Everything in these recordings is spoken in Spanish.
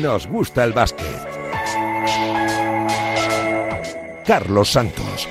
nos gusta el básquet. Carlos Santos.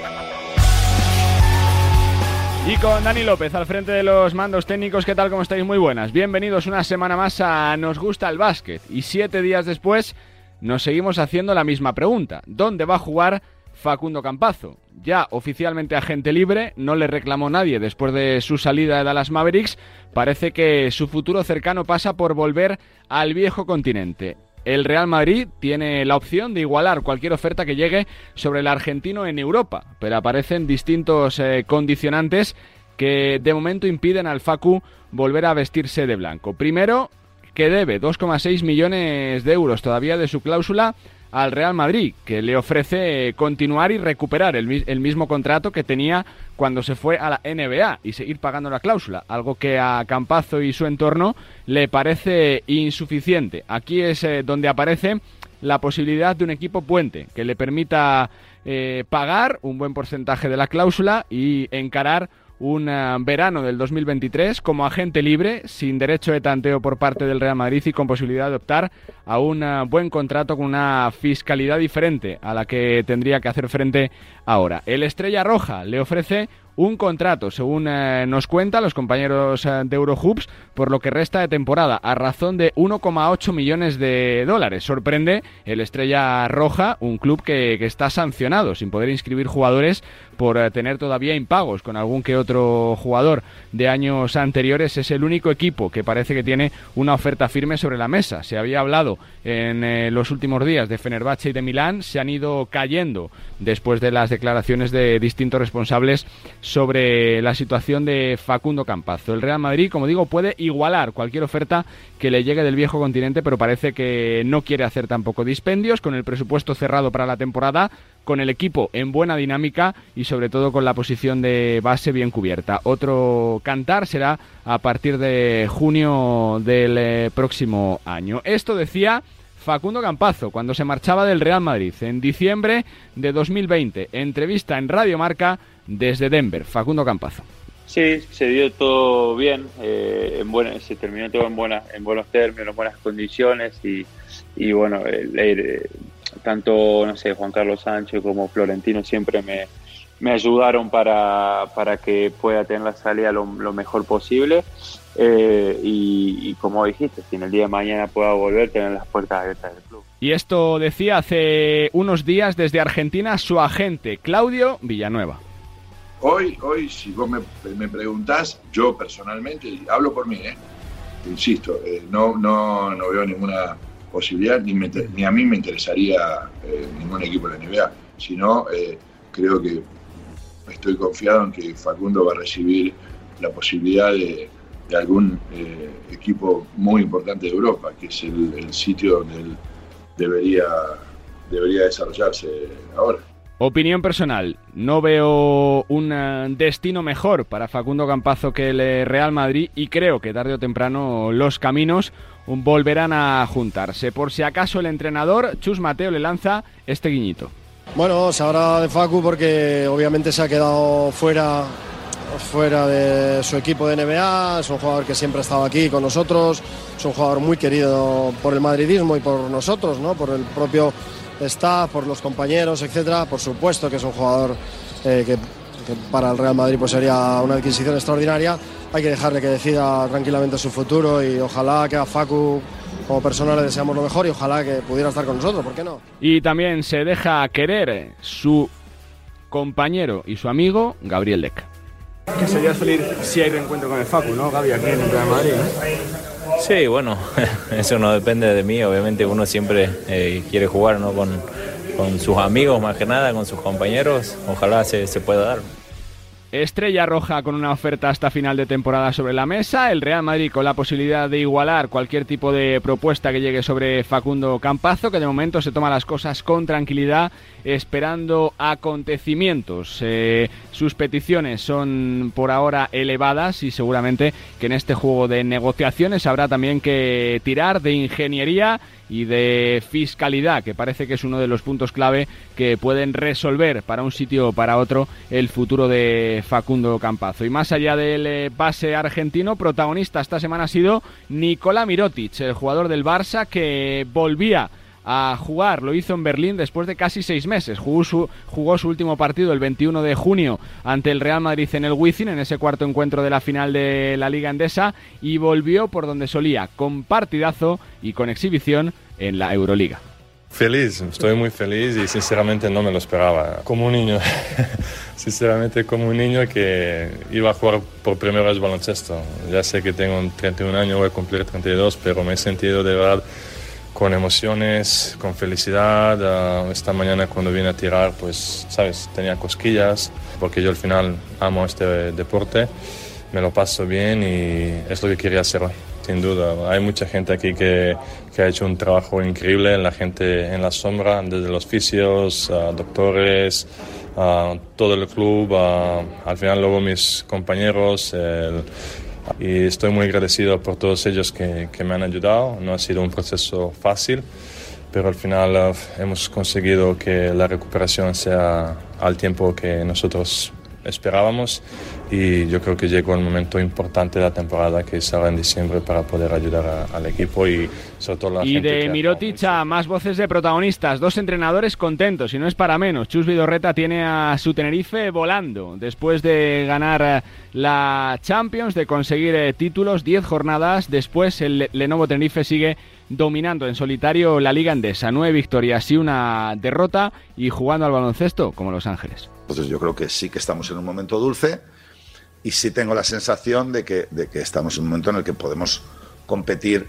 Y con Dani López al frente de los mandos técnicos, ¿qué tal? ¿Cómo estáis? Muy buenas. Bienvenidos una semana más a Nos gusta el básquet. Y siete días después nos seguimos haciendo la misma pregunta. ¿Dónde va a jugar Facundo Campazo? Ya oficialmente agente libre, no le reclamó nadie después de su salida de Dallas Mavericks. Parece que su futuro cercano pasa por volver al viejo continente el Real Madrid tiene la opción de igualar cualquier oferta que llegue sobre el argentino en Europa, pero aparecen distintos eh, condicionantes que de momento impiden al Facu volver a vestirse de blanco. Primero, que debe 2,6 millones de euros todavía de su cláusula al Real Madrid, que le ofrece continuar y recuperar el, mismo contrato que tenía cuando se fue a la NBA y seguir pagando la cláusula, algo que a Campazo y su entorno le parece insuficiente. Aquí es eh, donde aparece la posibilidad de un equipo puente que le permita eh, pagar un buen porcentaje de la cláusula y encarar un eh, verano del 2023 como agente libre, sin derecho de tanteo por parte del Real Madrid y con posibilidad de optar a un eh, buen contrato con una fiscalidad diferente a la que tendría que hacer frente ahora. El Estrella Roja le ofrece un contrato, según eh, nos cuentan los compañeros eh, de Eurohoops, por lo que resta de temporada, a razón de 1,8 millones de dólares. Sorprende el Estrella Roja, un club que, está sancionado, sin poder inscribir jugadores por eh, tener todavía impagos con algún que otro jugador de años anteriores. Es el único equipo que parece que tiene una oferta firme sobre la mesa. Se había hablado en los últimos días de Fenerbahce y de Milán, se han ido cayendo después de las declaraciones de distintos responsables sobre la situación de Facundo Campazo. El Real Madrid, como digo, puede igualar cualquier oferta que le llegue del viejo continente, pero parece que no quiere hacer tampoco dispendios, con el presupuesto cerrado para la temporada, con el equipo en buena dinámica y sobre todo con la posición de base bien cubierta. Otro cantar será a partir de junio del eh, próximo año. Esto decía Facundo Campazo cuando se marchaba del Real Madrid en diciembre de 2020. Entrevista en Radio Marca desde Denver. Facundo Campazo. Sí, se dio todo bien, eh, en se terminó todo en, buenas, en buenos términos, en buenas condiciones y, y bueno, eh, tanto, no sé, Juan Carlos Sánchez como Florentino siempre me, me ayudaron para, para, que pueda tener la salida lo, mejor posible eh, y, y, como dijiste, si en el día de mañana pueda volver, tener las puertas abiertas del club. Y esto decía hace unos días desde Argentina su agente, Claudio Villanueva. Hoy, hoy si vos me, me preguntás, yo personalmente, hablo por mí, ¿eh? insisto, eh, no, no, no veo ninguna posibilidad, ni, a mí me interesaría eh, ningún equipo de la NBA, sino creo que estoy confiado en que Facundo va a recibir la posibilidad de, algún equipo muy importante de Europa, que es el, sitio donde debería, debería desarrollarse ahora. Opinión personal, no veo un eh, destino mejor para Facundo Campazo que el eh, Real Madrid y creo que tarde o temprano los caminos volverán a juntarse. Por si acaso el entrenador, Chus Mateo, le lanza este guiñito. Bueno, se habla de Facu porque obviamente se ha quedado fuera, fuera de su equipo de NBA, es un jugador que siempre ha estado aquí con nosotros, es un jugador muy querido por el madridismo y por nosotros, ¿no? por el propio está, por los compañeros, etcétera. Por supuesto que es un jugador eh, que, para el Real Madrid pues sería una adquisición extraordinaria. Hay que dejarle que decida tranquilamente su futuro y ojalá que a Facu como persona le deseamos lo mejor y ojalá que pudiera estar con nosotros, ¿por qué no? Y también se deja querer su compañero y su amigo Gabriel Deck. Que serías feliz si hay reencuentro con el Facu, ¿no, Gaby, aquí en el Real Madrid? Sí, bueno, eso no depende de mí, obviamente uno siempre eh, quiere jugar ¿no? con, con, sus amigos más que nada, con sus compañeros, ojalá se, se pueda dar. Estrella Roja con una oferta hasta final de temporada sobre la mesa, el Real Madrid con la posibilidad de igualar cualquier tipo de propuesta que llegue sobre Facundo Campazo, que de momento se toma las cosas con tranquilidad, esperando acontecimientos. Eh, sus peticiones son por ahora elevadas y seguramente que en este juego de negociaciones habrá también que tirar de ingeniería y de fiscalidad, que parece que es uno de los puntos clave que pueden resolver para un sitio o para otro el futuro de Facundo Campazo. Y más allá del pase argentino, protagonista esta semana ha sido Nikola Mirotic, el jugador del Barça que volvía a jugar. Lo hizo en Berlín después de casi seis meses. Jugó su, jugó su último partido el 21 de junio ante el Real Madrid en el Wizzing, en ese cuarto encuentro de la final de la Liga Endesa, y volvió por donde solía, con partidazo y con exhibición en la Euroliga. Feliz, estoy muy feliz y sinceramente no me lo esperaba. Como un niño, sinceramente como un niño que iba a jugar por primera vez baloncesto. Ya sé que tengo 31 años, voy a cumplir 32, pero me he sentido de verdad con emociones, con felicidad. Ah, esta mañana cuando vine a tirar, pues, sabes, tenía cosquillas, porque yo al final amo este deporte, me lo paso bien y es lo que quería hacer hoy, sin duda. Hay mucha gente aquí que, que ha hecho un trabajo increíble, la gente en la sombra, desde los fisios, doctores, todo el club, al final luego mis compañeros, el, y estoy muy agradecido por todos ellos que, que, me han ayudado. No ha sido un proceso fácil, pero al final uh, hemos conseguido que la recuperación sea al tiempo que nosotros esperábamos y yo creo que llegó el momento importante de la temporada que será en diciembre para poder ayudar al equipo y sobre todo la y de Mirotic a más voces de protagonistas, dos entrenadores contentos y no es para menos. Chus Vidorreta tiene a su Tenerife volando después de ganar eh, la Champions, de conseguir eh, títulos, 10 jornadas. Después el Lenovo Tenerife sigue dominando en solitario la Liga Endesa, nueve victorias y una derrota y jugando al baloncesto como Los Ángeles. Entonces yo creo que sí que estamos en un momento dulce y sí tengo la sensación de que, de que estamos en un momento en el que podemos competir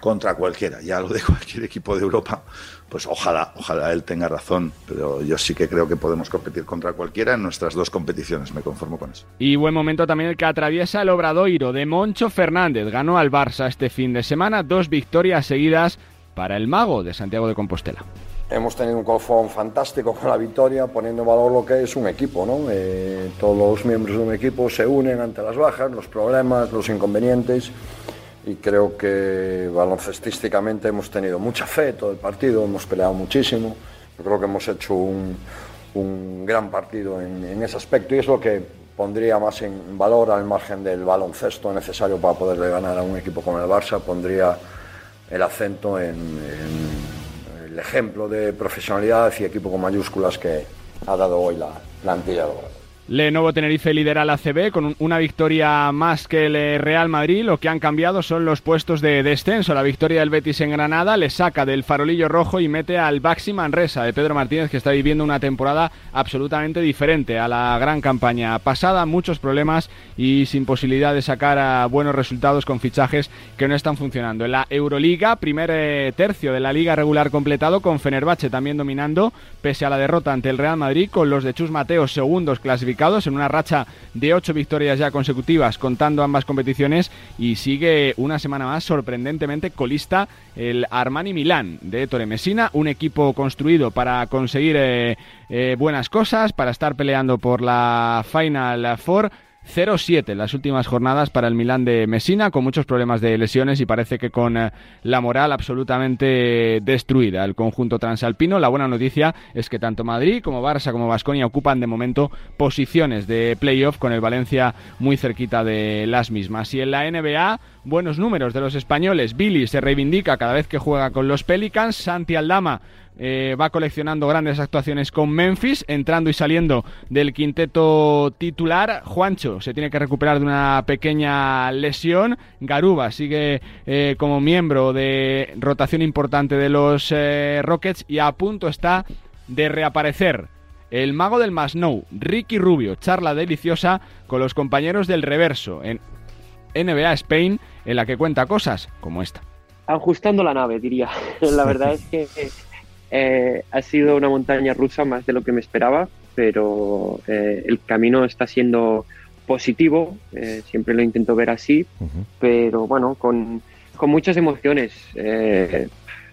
contra cualquiera. Ya lo de cualquier equipo de Europa, pues ojalá, ojalá él tenga razón, pero yo sí que creo que podemos competir contra cualquiera en nuestras dos competiciones, me conformo con eso. Y buen momento también el que atraviesa el Obradoiro de Moncho Fernández. Ganó al Barça este fin de semana, dos victorias seguidas para el mago de Santiago de Compostela. Hemos tenido un colfón fantástico con la victoria, poniendo en valor lo que es un equipo. ¿no? Eh, todos los miembros de un equipo se unen ante las bajas, los problemas, los inconvenientes y creo que baloncestísticamente hemos tenido mucha fe todo el partido, hemos peleado muchísimo. Yo creo que hemos hecho un, un gran partido en, ese aspecto y es lo que pondría más en valor al margen del baloncesto necesario para poderle ganar a un equipo como el Barça, pondría el acento en, el ejemplo de profesionalidad y equipo con mayúsculas que ha dado hoy la plantilla de Lenovo Tenerife lidera la CB con una victoria más que el eh, Real Madrid. Lo que han cambiado son los puestos de descenso. La victoria del Betis en Granada le saca del farolillo rojo y mete al Baxi Manresa de Pedro Martínez, que está viviendo una temporada absolutamente diferente a la gran campaña pasada. Muchos problemas y sin posibilidad de sacar a buenos resultados con fichajes que no están funcionando. En la Euroliga, primer eh, tercio de la liga regular completado con Fenerbahce también dominando, pese a la derrota ante el Real Madrid, con los de Chus Mateo segundos clasificados en una racha de ocho victorias ya consecutivas, contando ambas competiciones, y sigue una semana más sorprendentemente colista el Armani Milán de Ettore Messina, un equipo construido para conseguir eh, eh, buenas cosas, para estar peleando por la Final Four 0-7 en las últimas jornadas para el Milán de Messina, con muchos problemas de lesiones y parece que con eh, la moral absolutamente destruida. El conjunto transalpino, la buena noticia es que tanto Madrid como Barça como Vasconia ocupan de momento posiciones de playoff con el Valencia muy cerquita de las mismas. Y en la NBA, buenos números de los españoles. Billy se reivindica cada vez que juega con los Pelicans. Santi Aldama eh, va coleccionando grandes actuaciones con Memphis, entrando y saliendo del quinteto titular. Juancho se tiene que recuperar de una pequeña lesión. Garuba sigue eh, como miembro de rotación importante de los eh, Rockets y a punto está de reaparecer. El mago del Masnou, Ricky Rubio, charla deliciosa con los compañeros del reverso en NBA Spain, en la que cuenta cosas como esta. Ajustando la nave, diría. la verdad es que eh, ha sido una montaña rusa más de lo que me esperaba, pero eh, el camino está siendo positivo, eh, siempre lo intento ver así, pero bueno, con, con muchas emociones,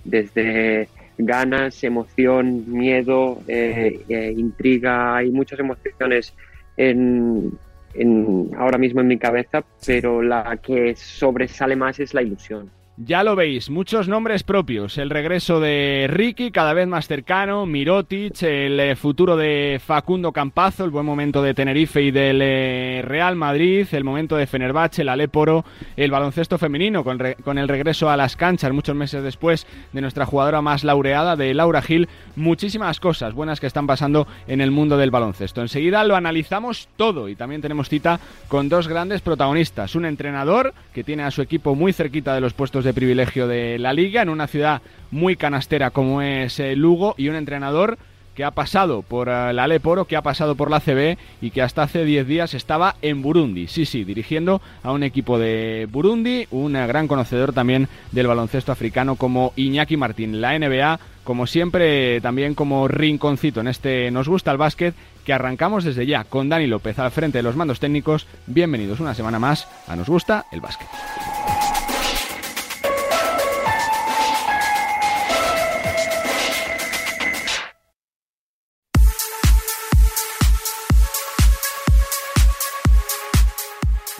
desde ganas, emoción, miedo, intriga, hay muchas emociones en, en, ahora mismo en mi cabeza, pero la que sobresale más es la ilusión Ya lo veis, muchos nombres propios. El regreso de Ricky, cada vez más cercano, Mirotic, el eh, futuro de Facundo Campazo, el buen momento de Tenerife y del eh, Real Madrid, el momento de Fenerbahce, el Aléporo, el baloncesto femenino, con, con, el regreso a las canchas muchos meses después de nuestra jugadora más laureada, de Laura Gil. Muchísimas cosas buenas que están pasando en el mundo del baloncesto. Enseguida lo analizamos todo y también tenemos cita con dos grandes protagonistas. Un entrenador que tiene a su equipo muy cerquita de los puestos de privilegio de la liga, en una ciudad muy canastera como es eh, Lugo, y un entrenador que ha pasado por eh, la Leporo, que ha pasado por la CB y que hasta hace 10 días estaba en Burundi. Sí, sí, dirigiendo a un equipo de Burundi, un gran conocedor también del baloncesto africano como Iñaki Martín. La NBA, como siempre, también como rinconcito en este Nos gusta el básquet, que arrancamos desde ya con Dani López al frente de los mandos técnicos. Bienvenidos una semana más a Nos gusta el básquet.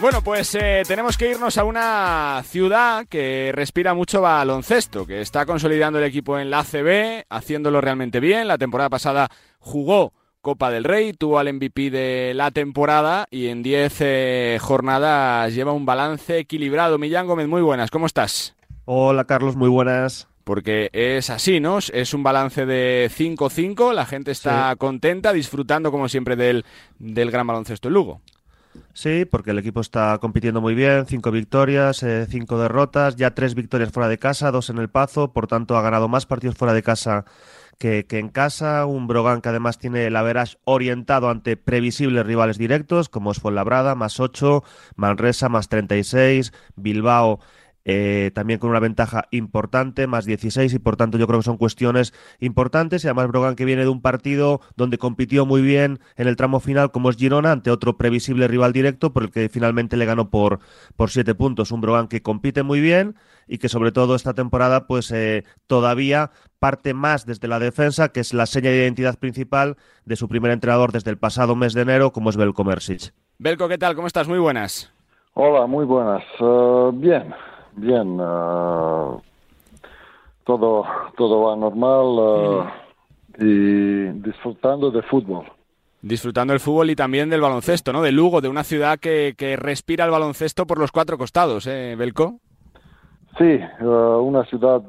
Bueno, pues eh, tenemos que irnos a una ciudad que respira mucho baloncesto, que está consolidando el equipo en la ACB, haciéndolo realmente bien. La temporada pasada jugó Copa del Rey, tuvo al MVP de la temporada y en 10 eh, jornadas lleva un balance equilibrado. Millán Gómez, muy buenas, ¿cómo estás? Hola Carlos, muy buenas. Porque es así, ¿no? Es un balance de 5-5, la gente está contenta, disfrutando como siempre del, del gran baloncesto en Lugo. Sí, porque el equipo está compitiendo muy bien, cinco victorias, eh, cinco derrotas, ya tres victorias fuera de casa, dos en el Pazo, por tanto ha ganado más partidos fuera de casa que, en casa, un Brogan que además tiene el average orientado ante previsibles rivales directos, como es Fuenlabrada, más 8, Manresa, más 36, Bilbao eh, también con una ventaja importante, más 16, y por tanto yo creo que son cuestiones importantes. Y además Brogan que viene de un partido donde compitió muy bien en el tramo final, como es Girona, ante otro previsible rival directo, por el que finalmente le ganó por, por 7 puntos. Un Brogan que compite muy bien y que sobre todo esta temporada pues eh, todavía parte más desde la defensa, que es la seña de identidad principal de su primer entrenador desde el pasado mes de enero, como es Belko Mersic. Belko, ¿qué tal? ¿Cómo estás? Muy buenas. Hola, muy buenas. Uh, bien, bien, uh, todo, todo va normal uh, y disfrutando de fútbol. Disfrutando del fútbol y también del baloncesto, ¿no? De Lugo, de una ciudad que, que respira el baloncesto por los cuatro costados, ¿eh, Belco? Sí, uh, una ciudad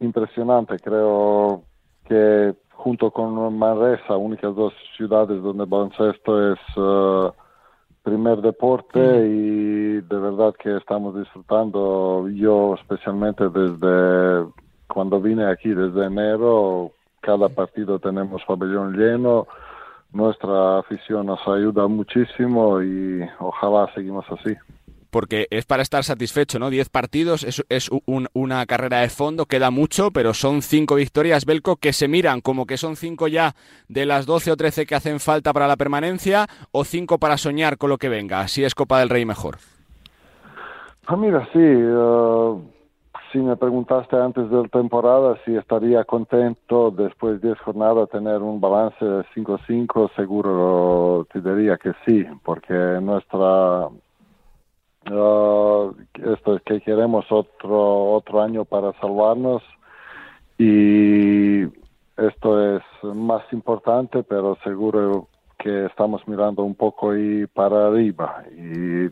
impresionante, creo que junto con Manresa, únicas dos ciudades donde el baloncesto es primer deporte y de verdad que estamos disfrutando. Yo especialmente desde cuando vine aquí, desde enero, cada partido tenemos pabellón lleno. Nuestra afición nos ayuda muchísimo y ojalá seguimos así porque es para estar satisfecho, ¿no? Diez partidos es, es una carrera de fondo, queda mucho, pero son cinco victorias, Belco, que se miran como que son cinco ya de las doce o trece que hacen falta para la permanencia, o cinco para soñar con lo que venga, si es Copa del Rey mejor. Ah, mira, sí, eh, si me preguntaste antes de la temporada si estaría contento después de diez jornadas tener un balance de 5-5, seguro te diría que sí, porque nuestra Uh, esto es que queremos otro otro año para salvarnos. Y esto es más importante pero seguro que estamos mirando un poco y para arriba. Y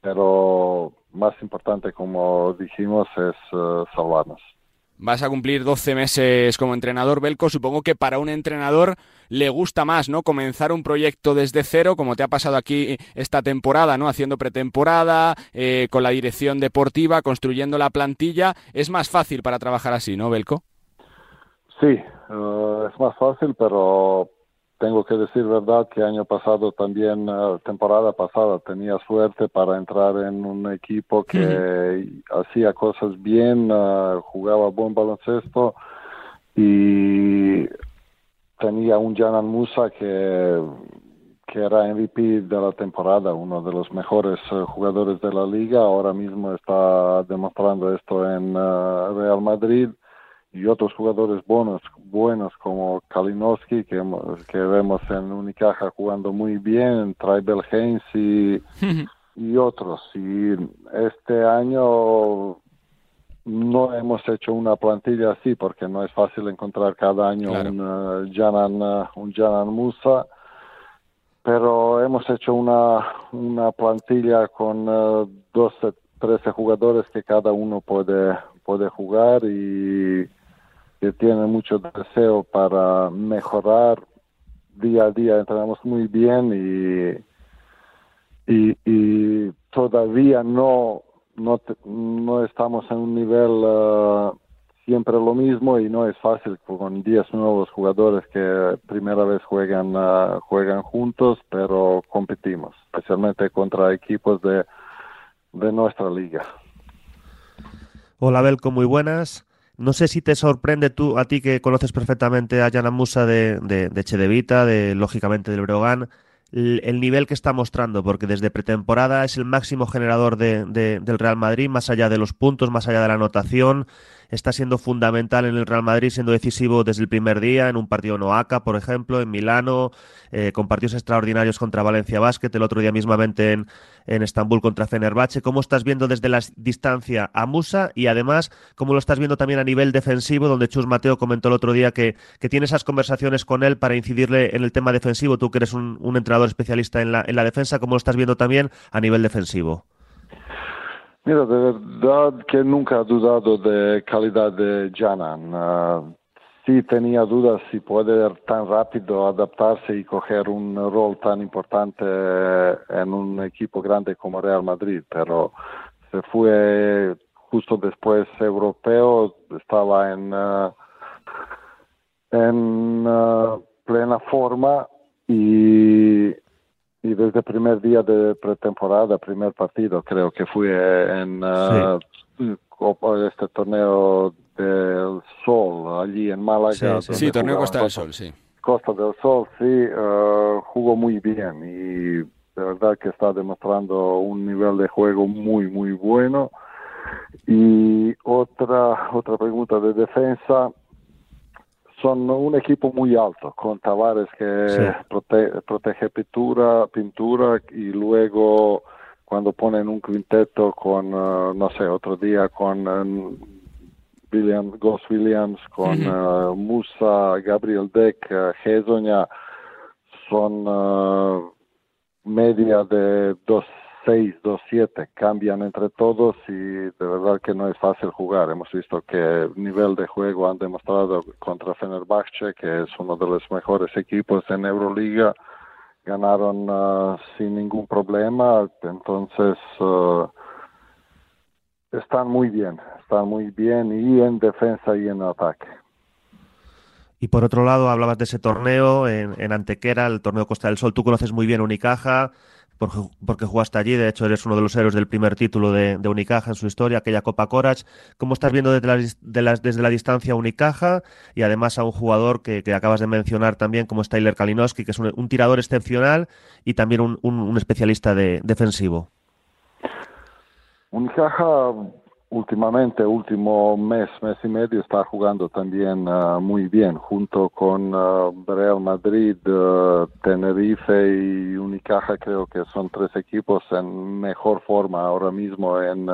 pero más importante como dijimos es uh, salvarnos Vas a cumplir 12 meses como entrenador, Belco. Supongo que para un entrenador le gusta más, ¿no? Comenzar un proyecto desde cero, como te ha pasado aquí esta temporada, ¿no? Haciendo pretemporada, eh, con la dirección deportiva, construyendo la plantilla. Es más fácil para trabajar así, ¿no, Belco? Sí, eh, es más fácil, pero tengo que decir verdad que año pasado también, uh, temporada pasada, tenía suerte para entrar en un equipo que hacía cosas bien, uh, jugaba buen baloncesto y tenía un Janan Musa que, que era MVP de la temporada, uno de los mejores uh, jugadores de la liga. Ahora mismo está demostrando esto en Real Madrid y otros jugadores buenos, buenos como Kalinowski, que, que vemos en Unicaja jugando muy bien, Tribal Haynes y, y otros. Y este año no hemos hecho una plantilla así porque no es fácil encontrar cada año un uh, Janan, uh, un Janan Musa, pero hemos hecho una, una plantilla con uh, 12, 13 jugadores que cada uno puede, puede jugar y tiene mucho deseo para mejorar día a día. Entrenamos muy bien y, y, y todavía no no, no estamos en un nivel uh, siempre lo mismo y no es fácil con 10 nuevos jugadores que primera vez juegan, uh, juegan juntos, pero competimos, especialmente contra equipos de, de nuestra liga. Hola Belco, muy buenas. No sé si te sorprende tú, a ti que conoces perfectamente a Jana Musa de, de, de Chedevita, de, lógicamente del Breogán, el nivel que está mostrando, porque desde pretemporada es el máximo generador de, de, del Real Madrid, más allá de los puntos, más allá de la anotación, está siendo fundamental en el Real Madrid, siendo decisivo desde el primer día, en un partido en Oaca, por ejemplo, en Milano, eh, con partidos extraordinarios contra Valencia Basket, el otro día mismamente en, en Estambul contra Fenerbahce. ¿Cómo estás viendo desde la distancia a Musa y además cómo lo estás viendo también a nivel defensivo, donde Chus Mateo comentó el otro día que, que tiene esas conversaciones con él para incidirle en el tema defensivo? Tú que eres un, un entrenador especialista en la, en la defensa, ¿cómo lo estás viendo también a nivel defensivo? Mira, de verdad que nunca he dudado de calidad de Janan. Uh, sí tenía dudas si puede tan rápido adaptarse y coger un rol tan importante en un equipo grande como Real Madrid, pero se fue justo después europeo, estaba en, uh, en uh, plena forma y y desde el primer día de pretemporada, primer partido, creo que fui en uh, sí. este torneo del Sol, allí en Málaga. Sí, sí torneo Costa del Sol, sí. Costa del Sol, sí, uh, jugó muy bien y de verdad que está demostrando un nivel de juego muy, muy bueno. Y otra, otra pregunta de defensa, son un equipo muy alto, con Tavares que sí. prote protege pintura, pintura y luego cuando ponen un quinteto con, uh, no sé, otro día con um, William, Ghost Williams, con uh -huh. uh, Musa, Gabriel Deck, Hezonja, son media de dos 6, 2, 7 cambian entre todos y de verdad que no es fácil jugar. Hemos visto que nivel de juego han demostrado contra Fenerbahce, que es uno de los mejores equipos en Euroliga. Ganaron uh, sin ningún problema, entonces uh, están muy bien, están muy bien y en defensa y en ataque. Y por otro lado, hablabas de ese torneo en, en Antequera, el torneo Costa del Sol. Tú conoces muy bien Unicaja, porque, porque jugaste allí, de hecho eres uno de los héroes del primer título de, Unicaja en su historia, aquella Copa Corach. ¿Cómo estás viendo desde la, desde la distancia Unicaja y además a un jugador que, que acabas de mencionar también como es Tyler Kalinowski, que es un, tirador excepcional y también un especialista de, defensivo? Unicaja últimamente, último mes, mes y medio, está jugando también uh, muy bien, junto con uh, Real Madrid, uh, Tenerife y Unicaja, creo que son tres equipos en mejor forma ahora mismo en,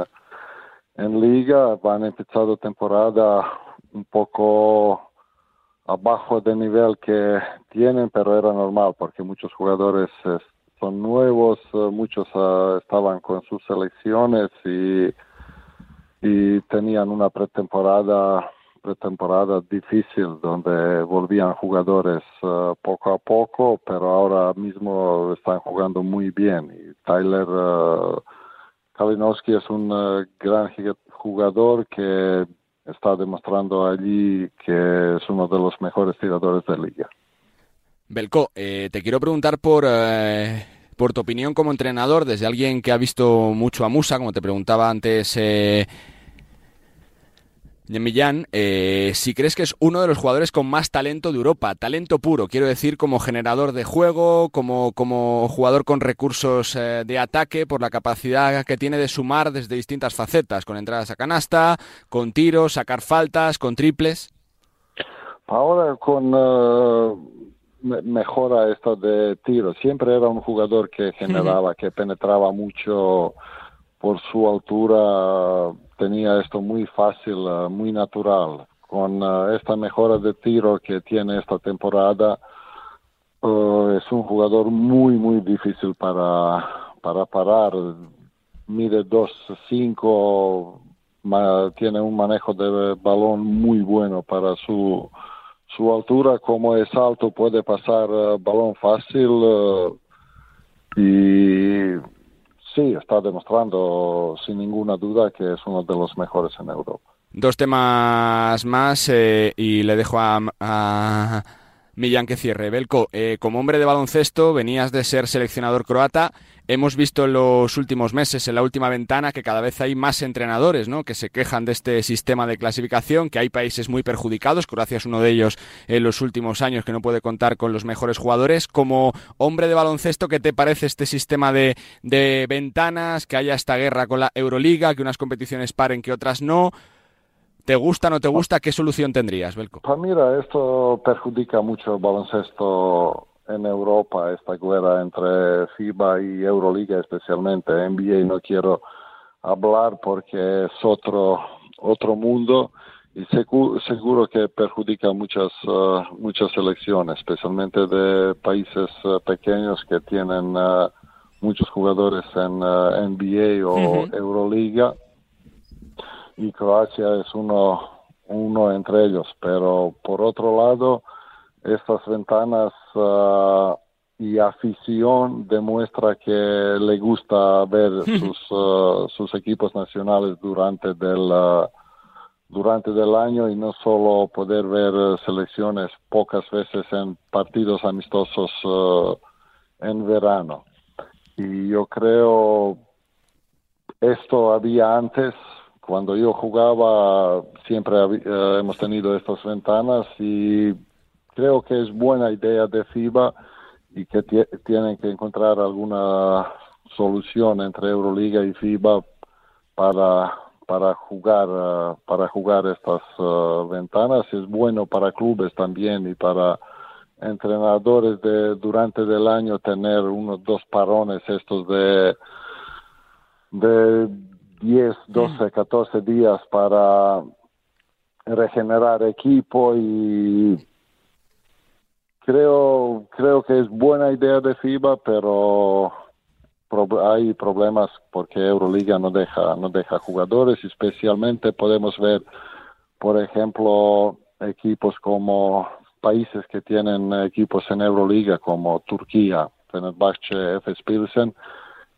en liga. Han empezado temporada un poco abajo del nivel que tienen, pero era normal porque muchos jugadores son nuevos, muchos estaban con sus selecciones y y tenían una pretemporada pretemporada difícil donde volvían jugadores uh, poco a poco, pero ahora mismo están jugando muy bien. Y Tyler uh, Kalinowski es un uh, gran jugador que está demostrando allí que es uno de los mejores tiradores de liga. Belko, eh, te quiero preguntar por eh, por tu opinión como entrenador, desde alguien que ha visto mucho a Musa, como te preguntaba antes eh, Millán, eh, si crees que es uno de los jugadores con más talento de Europa, talento puro, quiero decir, como generador de juego, como, como jugador con recursos eh, de ataque, por la capacidad que tiene de sumar desde distintas facetas, con entradas a canasta, con tiros, sacar faltas, con triples. Ahora con uh, mejora esto de tiro, siempre era un jugador que generaba, uh -huh. que penetraba mucho por su altura tenía esto muy fácil, muy natural. Con esta mejora de tiro que tiene esta temporada, es un jugador muy, muy difícil para, para parar. Mide 2'5", tiene un manejo de balón muy bueno para su, su altura. Como es alto, puede pasar balón fácil. y sí, está demostrando sin ninguna duda que es uno de los mejores en Europa. Dos temas más eh, y le dejo a, a Millán que cierre. Belko, eh, como hombre de baloncesto, venías de ser seleccionador croata. Hemos visto en los últimos meses, en la última ventana, que cada vez hay más entrenadores ¿no? que se quejan de este sistema de clasificación, que hay países muy perjudicados. Croacia es uno de ellos en los últimos años que no puede contar con los mejores jugadores. Como hombre de baloncesto, ¿qué te parece este sistema de, de ventanas, que haya esta guerra con la Euroliga, que unas competiciones paren, que otras no? ¿Te gusta, no te gusta? ¿Qué solución tendrías, Belko? Pues mira, esto perjudica mucho el baloncesto en Europa, esta guerra entre FIBA y Euroliga especialmente. NBA no quiero hablar porque es otro, otro mundo y seguro, seguro que perjudica muchas, uh, muchas selecciones, especialmente de países uh, pequeños que tienen uh, muchos jugadores en NBA o uh -huh. Euroliga y Croacia es uno, uno entre ellos. Pero por otro lado, estas ventanas uh, y afición demuestra que le gusta ver sus, uh, sus equipos nacionales durante del, uh, durante del año y no solo poder ver selecciones pocas veces en partidos amistosos en verano. Y yo creo esto había antes, cuando yo jugaba siempre uh, hemos tenido estas ventanas y creo que es buena idea de FIBA y que tienen que encontrar alguna solución entre Euroliga y FIBA para para jugar uh, para jugar estas uh, ventanas. Es bueno para clubes también y para entrenadores de durante el año tener unos dos parones estos de de 10, 12, 14 días para regenerar equipo y creo creo que es buena idea de FIBA, pero hay problemas porque Euroliga no deja no deja jugadores, especialmente podemos ver por ejemplo equipos como países que tienen equipos en Euroliga como Turquía, Fenerbahce, FS Pilsen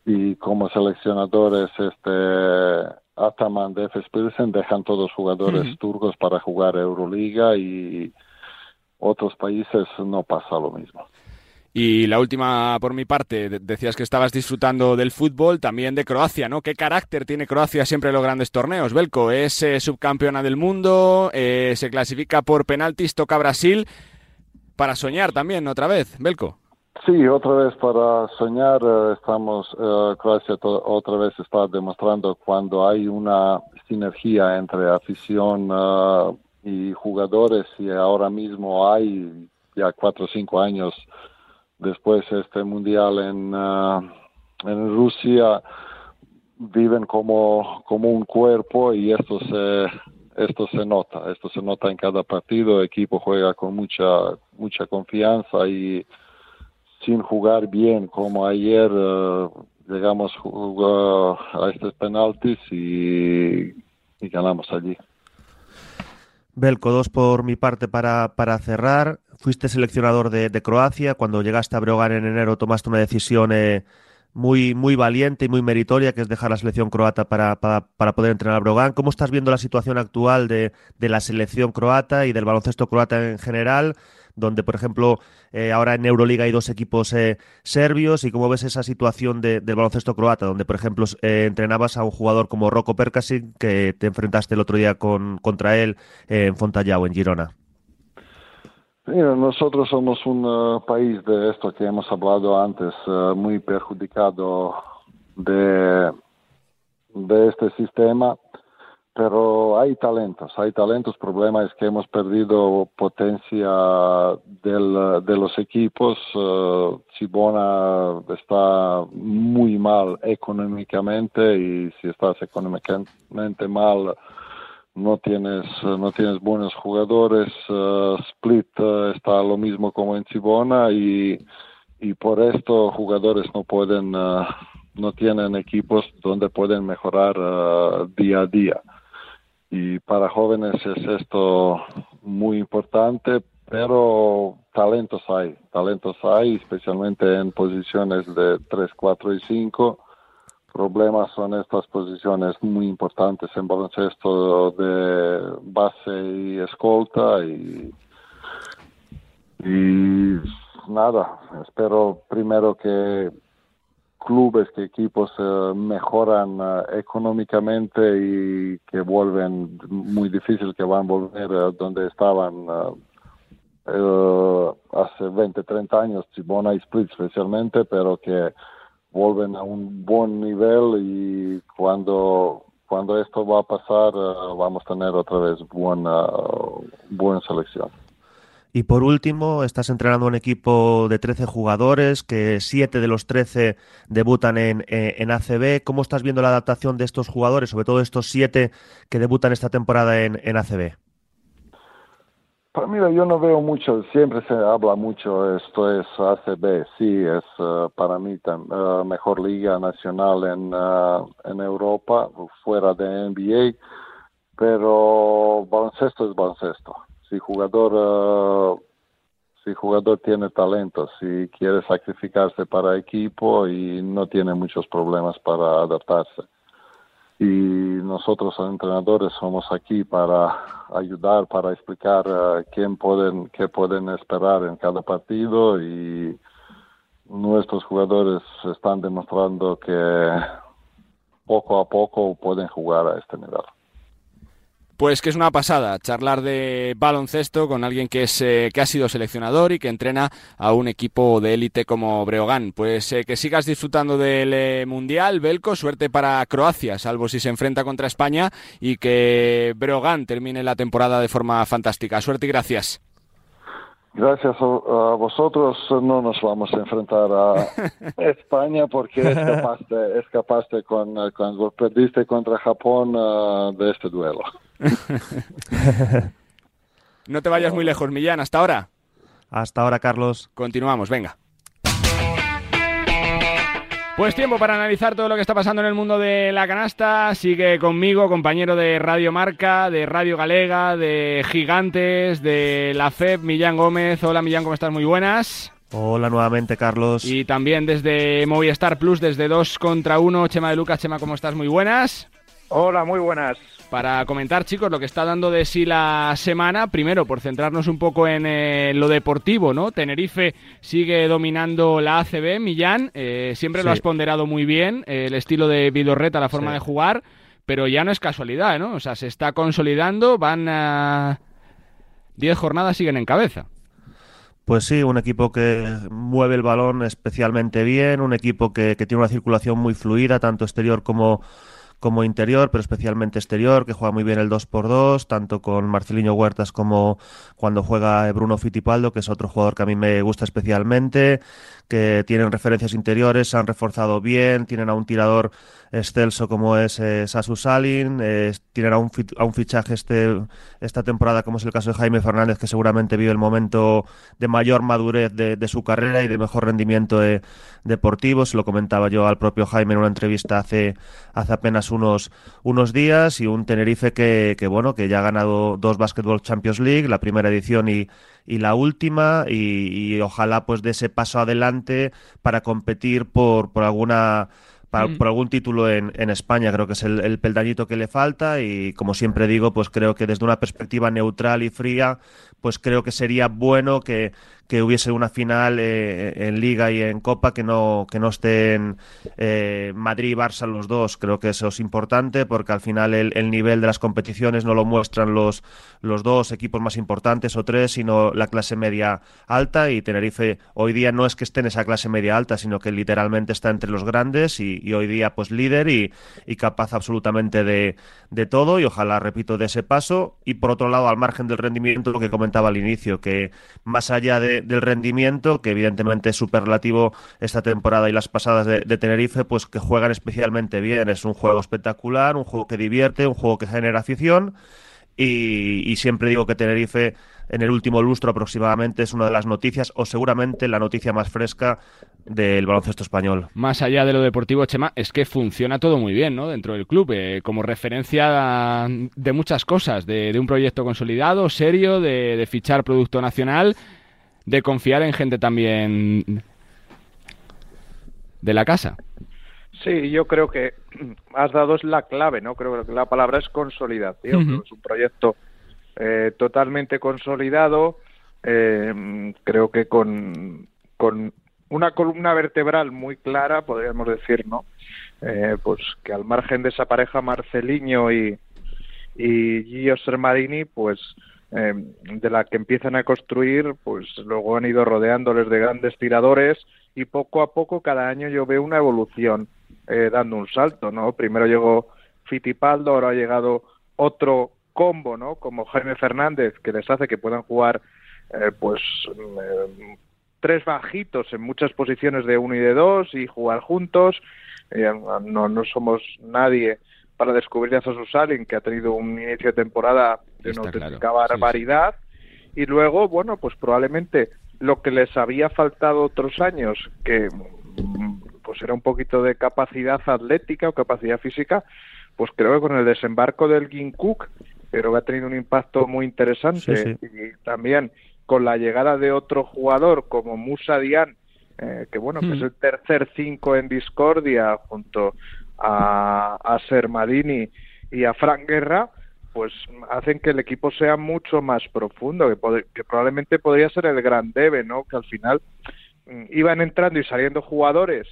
y como seleccionadores este Ataman de FS Pilsen dejan todos jugadores uh -huh. turcos para jugar Euroliga y otros países no pasa lo mismo. Y la última por mi parte, decías que estabas disfrutando del fútbol, también de Croacia, ¿no? ¿Qué carácter tiene Croacia siempre en los grandes torneos? Belko es eh, subcampeona del mundo, eh, se clasifica por penaltis, toca Brasil, para soñar también otra vez, Belko. Sí, otra vez para soñar, estamos, uh, Croacia otra vez está demostrando cuando hay una sinergia entre afición uh, y jugadores y ahora mismo hay ya cuatro o cinco años después este mundial en, uh, en Rusia viven como, como un cuerpo y esto se esto se nota, esto se nota en cada partido, el equipo juega con mucha mucha confianza y sin jugar bien como ayer uh, llegamos uh, a estos penaltis y, y, ganamos allí. Belko, dos por mi parte para, para cerrar. Fuiste seleccionador de, Croacia. Cuando llegaste a Brogan en enero tomaste una decisión eh, muy, muy valiente y muy meritoria, que es dejar la selección croata para, para, para poder entrenar a Brogan. ¿Cómo estás viendo la situación actual de, de la selección croata y del baloncesto croata en general? Donde, por ejemplo, eh, ahora en Euroliga hay dos equipos eh, serbios y cómo ves esa situación de, del baloncesto croata, donde, por ejemplo, eh, entrenabas a un jugador como Rocco Perkasic, que te enfrentaste el otro día con, contra él en Fontallao, en Girona. Mira, nosotros somos un uh, país de esto que hemos hablado antes, muy perjudicado de, de este sistema pero hay talentos, hay talentos. El problema es que hemos perdido potencia del, de los equipos. Uh, Cibona está muy mal económicamente y si estás económicamente mal no tienes no tienes buenos jugadores. Uh, Split uh, está lo mismo como en Cibona y, y por esto jugadores no pueden no tienen equipos donde pueden mejorar día a día y para jóvenes es esto muy importante, pero talentos hay, talentos hay, especialmente en posiciones de 3, 4 y 5. Problemas son estas posiciones muy importantes en baloncesto de base y escolta y, y nada, espero primero que clubes, que equipos eh, mejoran eh, económicamente y que vuelven muy difícil que van a volver eh, donde estaban hace 20, 30 años, Chibona y Split especialmente, pero que vuelven a un buen nivel y cuando cuando esto va a pasar vamos a tener otra vez buena buena selección. Y por último, estás entrenando un equipo de 13 jugadores, que 7 de los 13 debutan en, eh, en, ACB. ¿Cómo estás viendo la adaptación de estos jugadores, sobre todo estos 7 que debutan esta temporada en, en ACB? Pues mira, yo no veo mucho, siempre se habla mucho, esto es ACB, sí, es uh, para mí uh, mejor liga nacional en, en Europa, fuera de NBA, pero baloncesto es baloncesto si jugador uh, si jugador tiene talento, si quiere sacrificarse para equipo y no tiene muchos problemas para adaptarse. Y nosotros entrenadores somos aquí para ayudar, para explicar uh, quién pueden, qué pueden esperar en cada partido y nuestros jugadores están demostrando que poco a poco pueden jugar a este nivel. Pues que es una pasada charlar de baloncesto con alguien que es eh, que ha sido seleccionador y que entrena a un equipo de élite como Breogán. Pues eh, que sigas disfrutando del eh, mundial, Belco, suerte para Croacia, salvo si se enfrenta contra España y que Breogán termine la temporada de forma fantástica. Suerte y gracias. Gracias a, vosotros no nos vamos a enfrentar a España porque escapaste, escapaste con, cuando perdiste contra Japón de este duelo. no te vayas muy lejos, Millán. Hasta ahora. Hasta ahora, Carlos. Continuamos, venga. Pues tiempo para analizar todo lo que está pasando en el mundo de la canasta. Sigue conmigo, compañero de Radio Marca, de Radio Galega, de Gigantes, de la FEP, Millán Gómez. Hola Millán, ¿cómo estás? Muy buenas. Hola nuevamente, Carlos. Y también desde Movistar Plus, desde 2 contra 1, Chema de Lucas. Chema, ¿cómo estás? Muy buenas. Hola, muy buenas para comentar, chicos, lo que está dando de sí la semana. Primero, por centrarnos un poco en eh, lo deportivo, ¿no? Tenerife sigue dominando la ACB, Millán. Eh, siempre lo has ponderado muy bien, eh, el estilo de Vidorreta, la forma de jugar, pero ya no es casualidad, ¿no? O sea, se está consolidando, van a... Diez jornadas siguen en cabeza. Pues sí, un equipo que mueve el balón especialmente bien, un equipo que tiene una circulación muy fluida, tanto exterior como como interior, pero especialmente exterior, que juega muy bien el 2x2, tanto con Marcelinho Huertas como cuando juega Bruno Fittipaldo, que es otro jugador que a mí me gusta especialmente, que tienen referencias interiores, se han reforzado bien, tienen a un tirador excelso como es eh, Sasu Salin, eh, tienen a un, a un fichaje este, esta temporada como es el caso de Jaime Fernández, que seguramente vive el momento de mayor madurez de, su carrera y de mejor rendimiento eh, deportivo. Se lo comentaba yo al propio Jaime en una entrevista hace, hace apenas unos, unos días y un Tenerife que, que, bueno, que ya ha ganado dos Basketball Champions League, la primera edición y, y la última y, y, ojalá pues de ese paso adelante para competir por, por alguna Mm. por algún título en, en, España. Creo que es el, el, peldañito que le falta y, como siempre digo, pues creo que desde una perspectiva neutral y fría, pues creo que sería bueno que, que hubiese una final eh, en Liga y en Copa que no, que no estén eh, Madrid y Barça los dos. Creo que eso es importante porque al final el, el, nivel de las competiciones no lo muestran los, los dos equipos más importantes o tres, sino la clase media alta y Tenerife hoy día no es que esté en esa clase media alta, sino que literalmente está entre los grandes y, y hoy día pues líder y, y capaz absolutamente de, de todo y ojalá, repito, de ese paso. Y por otro lado, al margen del rendimiento, lo que comentaba al inicio, que más allá de del rendimiento, que evidentemente es superlativo esta temporada y las pasadas de, Tenerife, pues que juegan especialmente bien. Es un juego espectacular, un juego que divierte, un juego que genera afición. Y, siempre digo que Tenerife en el último lustro aproximadamente es una de las noticias o seguramente la noticia más fresca del baloncesto español. Más allá de lo deportivo, Chema, es que funciona todo muy bien ¿no? dentro del club, eh, como referencia de muchas cosas, de, un proyecto consolidado, serio, de fichar producto nacional de confiar en gente también de la casa. Sí, yo creo que has dado es la clave, ¿no? Creo que la palabra es consolidación. Uh -huh. Es un proyecto eh, totalmente consolidado, eh, creo que con, con una columna vertebral muy clara, podríamos decir, ¿no? Eh, pues que al margen de esa pareja Marceliño y, y Gio Sermadini, pues eh, de la que empiezan a construir, pues luego han ido rodeándoles de grandes tiradores y poco a poco cada año yo veo una evolución eh, dando un salto, ¿no? Primero llegó Fitipaldo, ahora ha llegado otro combo, ¿no? Como Jaime Fernández, que les hace que puedan jugar, eh, pues, eh, tres bajitos en muchas posiciones de uno y de dos y jugar juntos. Eh, no, no somos nadie para descubrir a Zasu Salin, que ha tenido un inicio de temporada de una auténtica claro. barbaridad. Sí, sí. Y luego, bueno, pues probablemente lo que les había faltado otros años, que pues era un poquito de capacidad atlética o capacidad física, pues creo que con el desembarco del Cook, pero que ha tenido un impacto muy interesante Sí, sí. y también con la llegada de otro jugador como Musa Dian, eh, que bueno, que es Hmm. el tercer cinco en discordia junto a, a Sermadini y a Frank Guerra, pues hacen que el equipo sea mucho más profundo, que, probablemente podría ser el gran debe, ¿no? Que al final mm, iban entrando y saliendo jugadores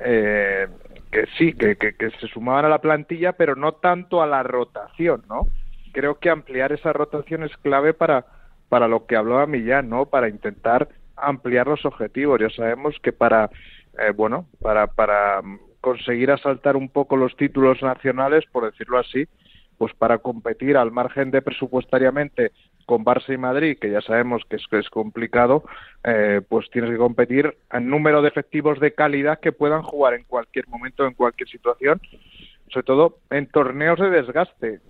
eh, que sí, que, que, que se sumaban a la plantilla, pero no tanto a la rotación, ¿no? Creo que ampliar esa rotación es clave para, para lo que hablaba Millán, ¿no? Para intentar ampliar los objetivos. Ya sabemos que para, eh, bueno, para, para conseguir asaltar un poco los títulos nacionales, por decirlo así, pues para competir al margen de presupuestariamente con Barça y Madrid, que ya sabemos que es, que es complicado, eh, pues tienes que competir en número de efectivos de calidad que puedan jugar en cualquier momento, en cualquier situación, sobre todo en torneos de desgaste.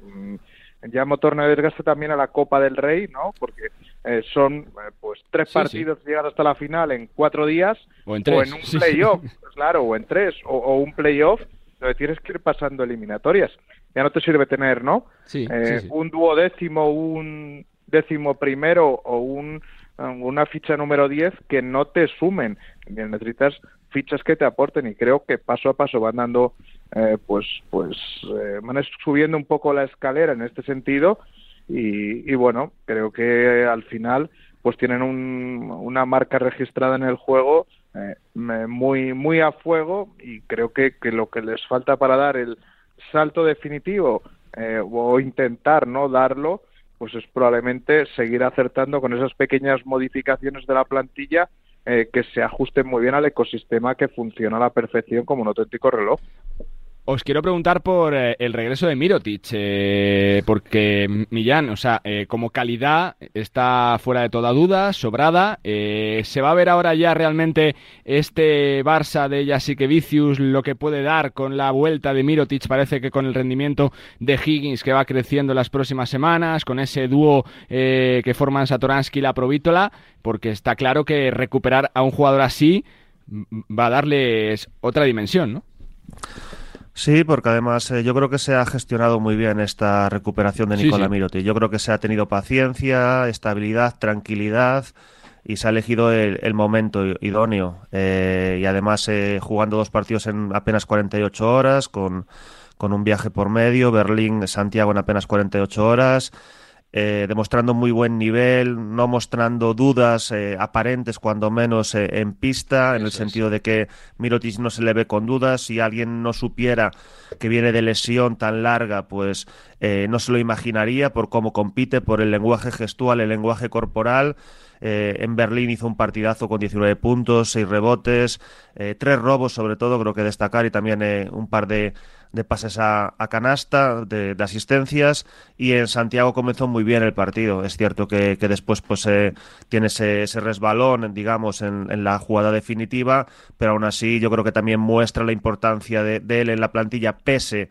Llamo torneo de desgaste también a la Copa del Rey, ¿no? Porque eh, son eh, pues tres Sí, partidos llegar hasta la final en cuatro días O en tres, en un sí. playoff, pues claro, o en tres, o, o un playoff donde tienes que ir pasando eliminatorias. Ya no te sirve tener, ¿no? Sí, Eh, sí, sí. Un duodécimo, un décimo primero o un, una ficha número 10 que no te sumen. Necesitas fichas que te aporten y creo que paso a paso van dando, eh, pues, pues eh, van subiendo un poco la escalera en este sentido y, y bueno, creo que al final pues tienen un, una marca registrada en el juego eh, muy muy a fuego y creo que, que lo que les falta para dar el salto definitivo eh, o intentar no darlo pues es probablemente seguir acertando con esas pequeñas modificaciones de la plantilla eh, que se ajusten muy bien al ecosistema que funciona a la perfección como un auténtico reloj. Os quiero preguntar por eh, el regreso de Mirotic, eh, porque Millán, o sea, eh, como calidad está fuera de toda duda, sobrada. eh, ¿Se va a ver ahora ya realmente este Barça de Jasikevicius lo que puede dar con la vuelta de Mirotic? Parece que con el rendimiento de Higgins que va creciendo en las próximas semanas, con ese dúo eh, que forman Satoransky y la Provítola, porque está claro que recuperar a un jugador así va a darles otra dimensión, ¿no? Sí, porque además eh, yo creo que se ha gestionado muy bien esta recuperación de Nicola sí. Mirotic. Yo creo que se ha tenido paciencia, estabilidad, tranquilidad y se ha elegido el, el momento idóneo. Eh, y además eh, jugando dos partidos en apenas 48 horas, con, con un viaje por medio, Berlín, Santiago en apenas 48 horas. Eh, demostrando muy buen nivel, no mostrando dudas eh, aparentes, cuando menos eh, en pista, en el sentido de que Mirotic no se le ve con dudas. Si alguien no supiera que viene de lesión tan larga, pues no se lo imaginaría por cómo compite, por el lenguaje gestual, el lenguaje corporal. en Berlín hizo un partidazo con 19 puntos, 6 rebotes, tres robos sobre todo, creo que destacar, y también un par de, de pases a, canasta, de, asistencias, y en Santiago comenzó muy bien el partido. Es cierto que, después pues eh, tiene ese, resbalón, digamos, en, la jugada definitiva, pero aún así yo creo que también muestra la importancia de, de él en la plantilla, pese a,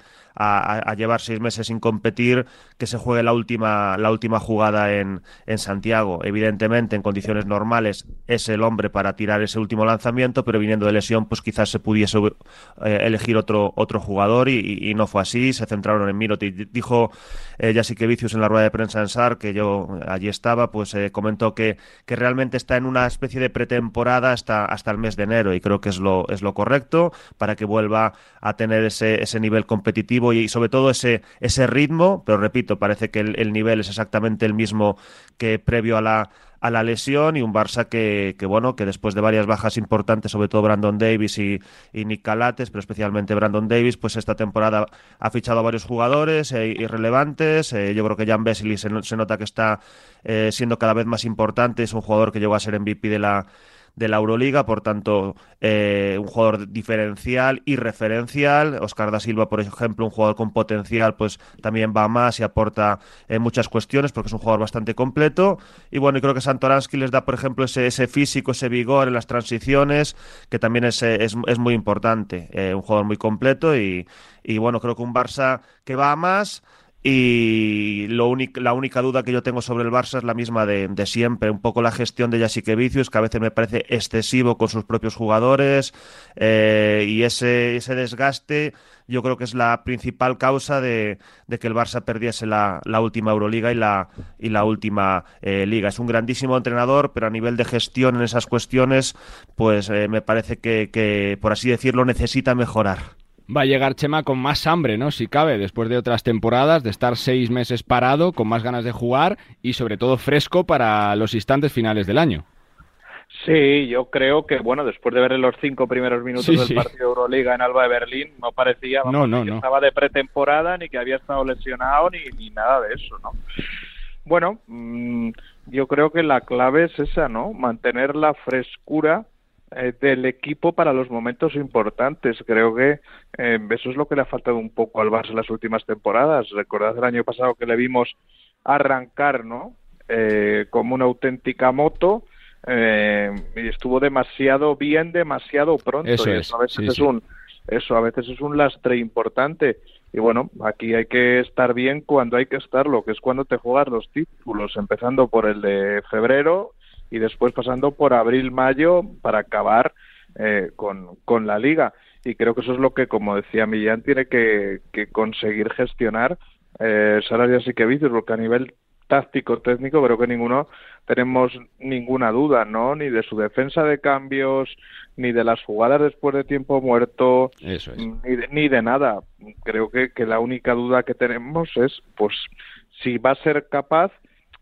llevar seis meses sin competir, que se juegue la última, la última jugada en, en Santiago. Evidentemente, en condiciones normales es el hombre para tirar ese último lanzamiento, pero viniendo de lesión, pues quizás se pudiese eh, elegir otro, otro jugador y, no fue así. Se centraron en Miroti. Dijo eh, Vicius en la rueda de prensa en SAR, que yo allí estaba, pues eh, comentó que, que realmente está en una especie de pretemporada hasta, hasta el mes de enero y creo que es lo, es lo correcto para que vuelva a tener ese, ese nivel competitivo y sobre todo ese, ese ritmo, pero repito, parece que el, nivel es exactamente el mismo que previo a la, a la lesión y un Barça que, que, bueno, que después de varias bajas importantes, sobre todo Brandon Davis y, y Nick Calates, pero especialmente Brandon Davis, pues esta temporada ha fichado a varios jugadores eh, irrelevantes. Eh, yo creo que Jan Vesely se, se nota que está eh, siendo cada vez más importante. Es un jugador que llegó a ser MVP de la de la Euroliga, por tanto, eh, un jugador diferencial y referencial. Oscar da Silva, por ejemplo, un jugador con potencial, pues también va más y aporta eh, muchas cuestiones porque es un jugador bastante completo. Y bueno, creo que Santoransky les da, por ejemplo, ese, ese físico, ese vigor en las transiciones, que también es, es, es muy importante. Eh, un jugador muy completo y, y bueno, creo que un Barça que va a más y lo la única duda que yo tengo sobre el Barça es la misma de, siempre, un poco la gestión de Vicius que a veces me parece excesivo con sus propios jugadores, eh, y ese, ese desgaste yo creo que es la principal causa de, que el Barça perdiese la, última Euroliga y la, y la última eh, liga. Es un grandísimo entrenador, pero a nivel de gestión en esas cuestiones, pues eh, me parece que, por así decirlo, necesita mejorar va a llegar Chema con más hambre, ¿no? Si cabe, después de otras temporadas, de estar seis meses parado, con más ganas de jugar y sobre todo fresco para los instantes finales del año. Sí, yo creo que, bueno, después de ver los cinco primeros minutos del partido de Euroliga en Alba de Berlín, no parecía que estaba de pretemporada, ni que había estado lesionado, ni, ni nada de eso, ¿no? Bueno, mm, yo creo que la clave es esa, ¿no? Mantener la frescura eh, del equipo para los momentos importantes. Creo que eh, eso es lo que le ha faltado un poco al Barça en las últimas temporadas. Recordad el año pasado que le vimos arrancar, ¿no? Eh, como una auténtica moto y estuvo demasiado bien, demasiado pronto. Eso, y eso a veces es un eso a veces es un lastre importante. Y bueno, aquí hay que estar bien cuando hay que estarlo, que es cuando te juegas los títulos, empezando por el de febrero y después pasando por abril-mayo para acabar eh, con, con, la liga. Y creo que eso es lo que, como decía Millán, tiene que, conseguir gestionar eh, Salas y que porque a nivel táctico, técnico, creo que ninguno tenemos ninguna duda, ¿no? Ni de su defensa de cambios, ni de las jugadas después de tiempo muerto, ni, de, ni de nada. Creo que, que la única duda que tenemos es, pues, si va a ser capaz,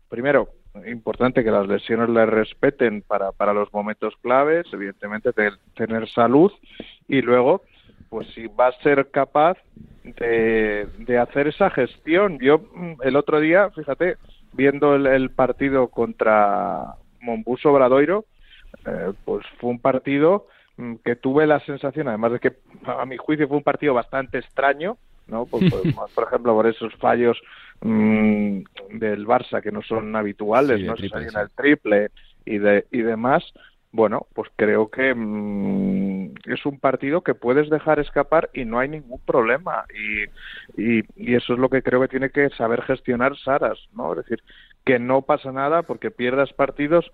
primero, importante que las lesiones le respeten para, para los momentos claves, evidentemente tener salud y luego, pues si va a ser capaz de, de hacer esa gestión. Yo mm, el otro día, fíjate, viendo el, partido contra Mombuso Bradoiro, eh, pues fue un partido mm, que tuve la sensación, además de que a mi juicio fue un partido bastante extraño, ¿no? Por, por ejemplo, por esos fallos Mm, del Barça que no son habituales, ¿no? Triple, en el triple y, de, y demás, bueno, pues creo que mm, es un partido que puedes dejar escapar y no hay ningún problema. Y, y, y, eso es lo que creo que tiene que saber gestionar Saras, ¿no? Es decir, que no pasa nada porque pierdas partidos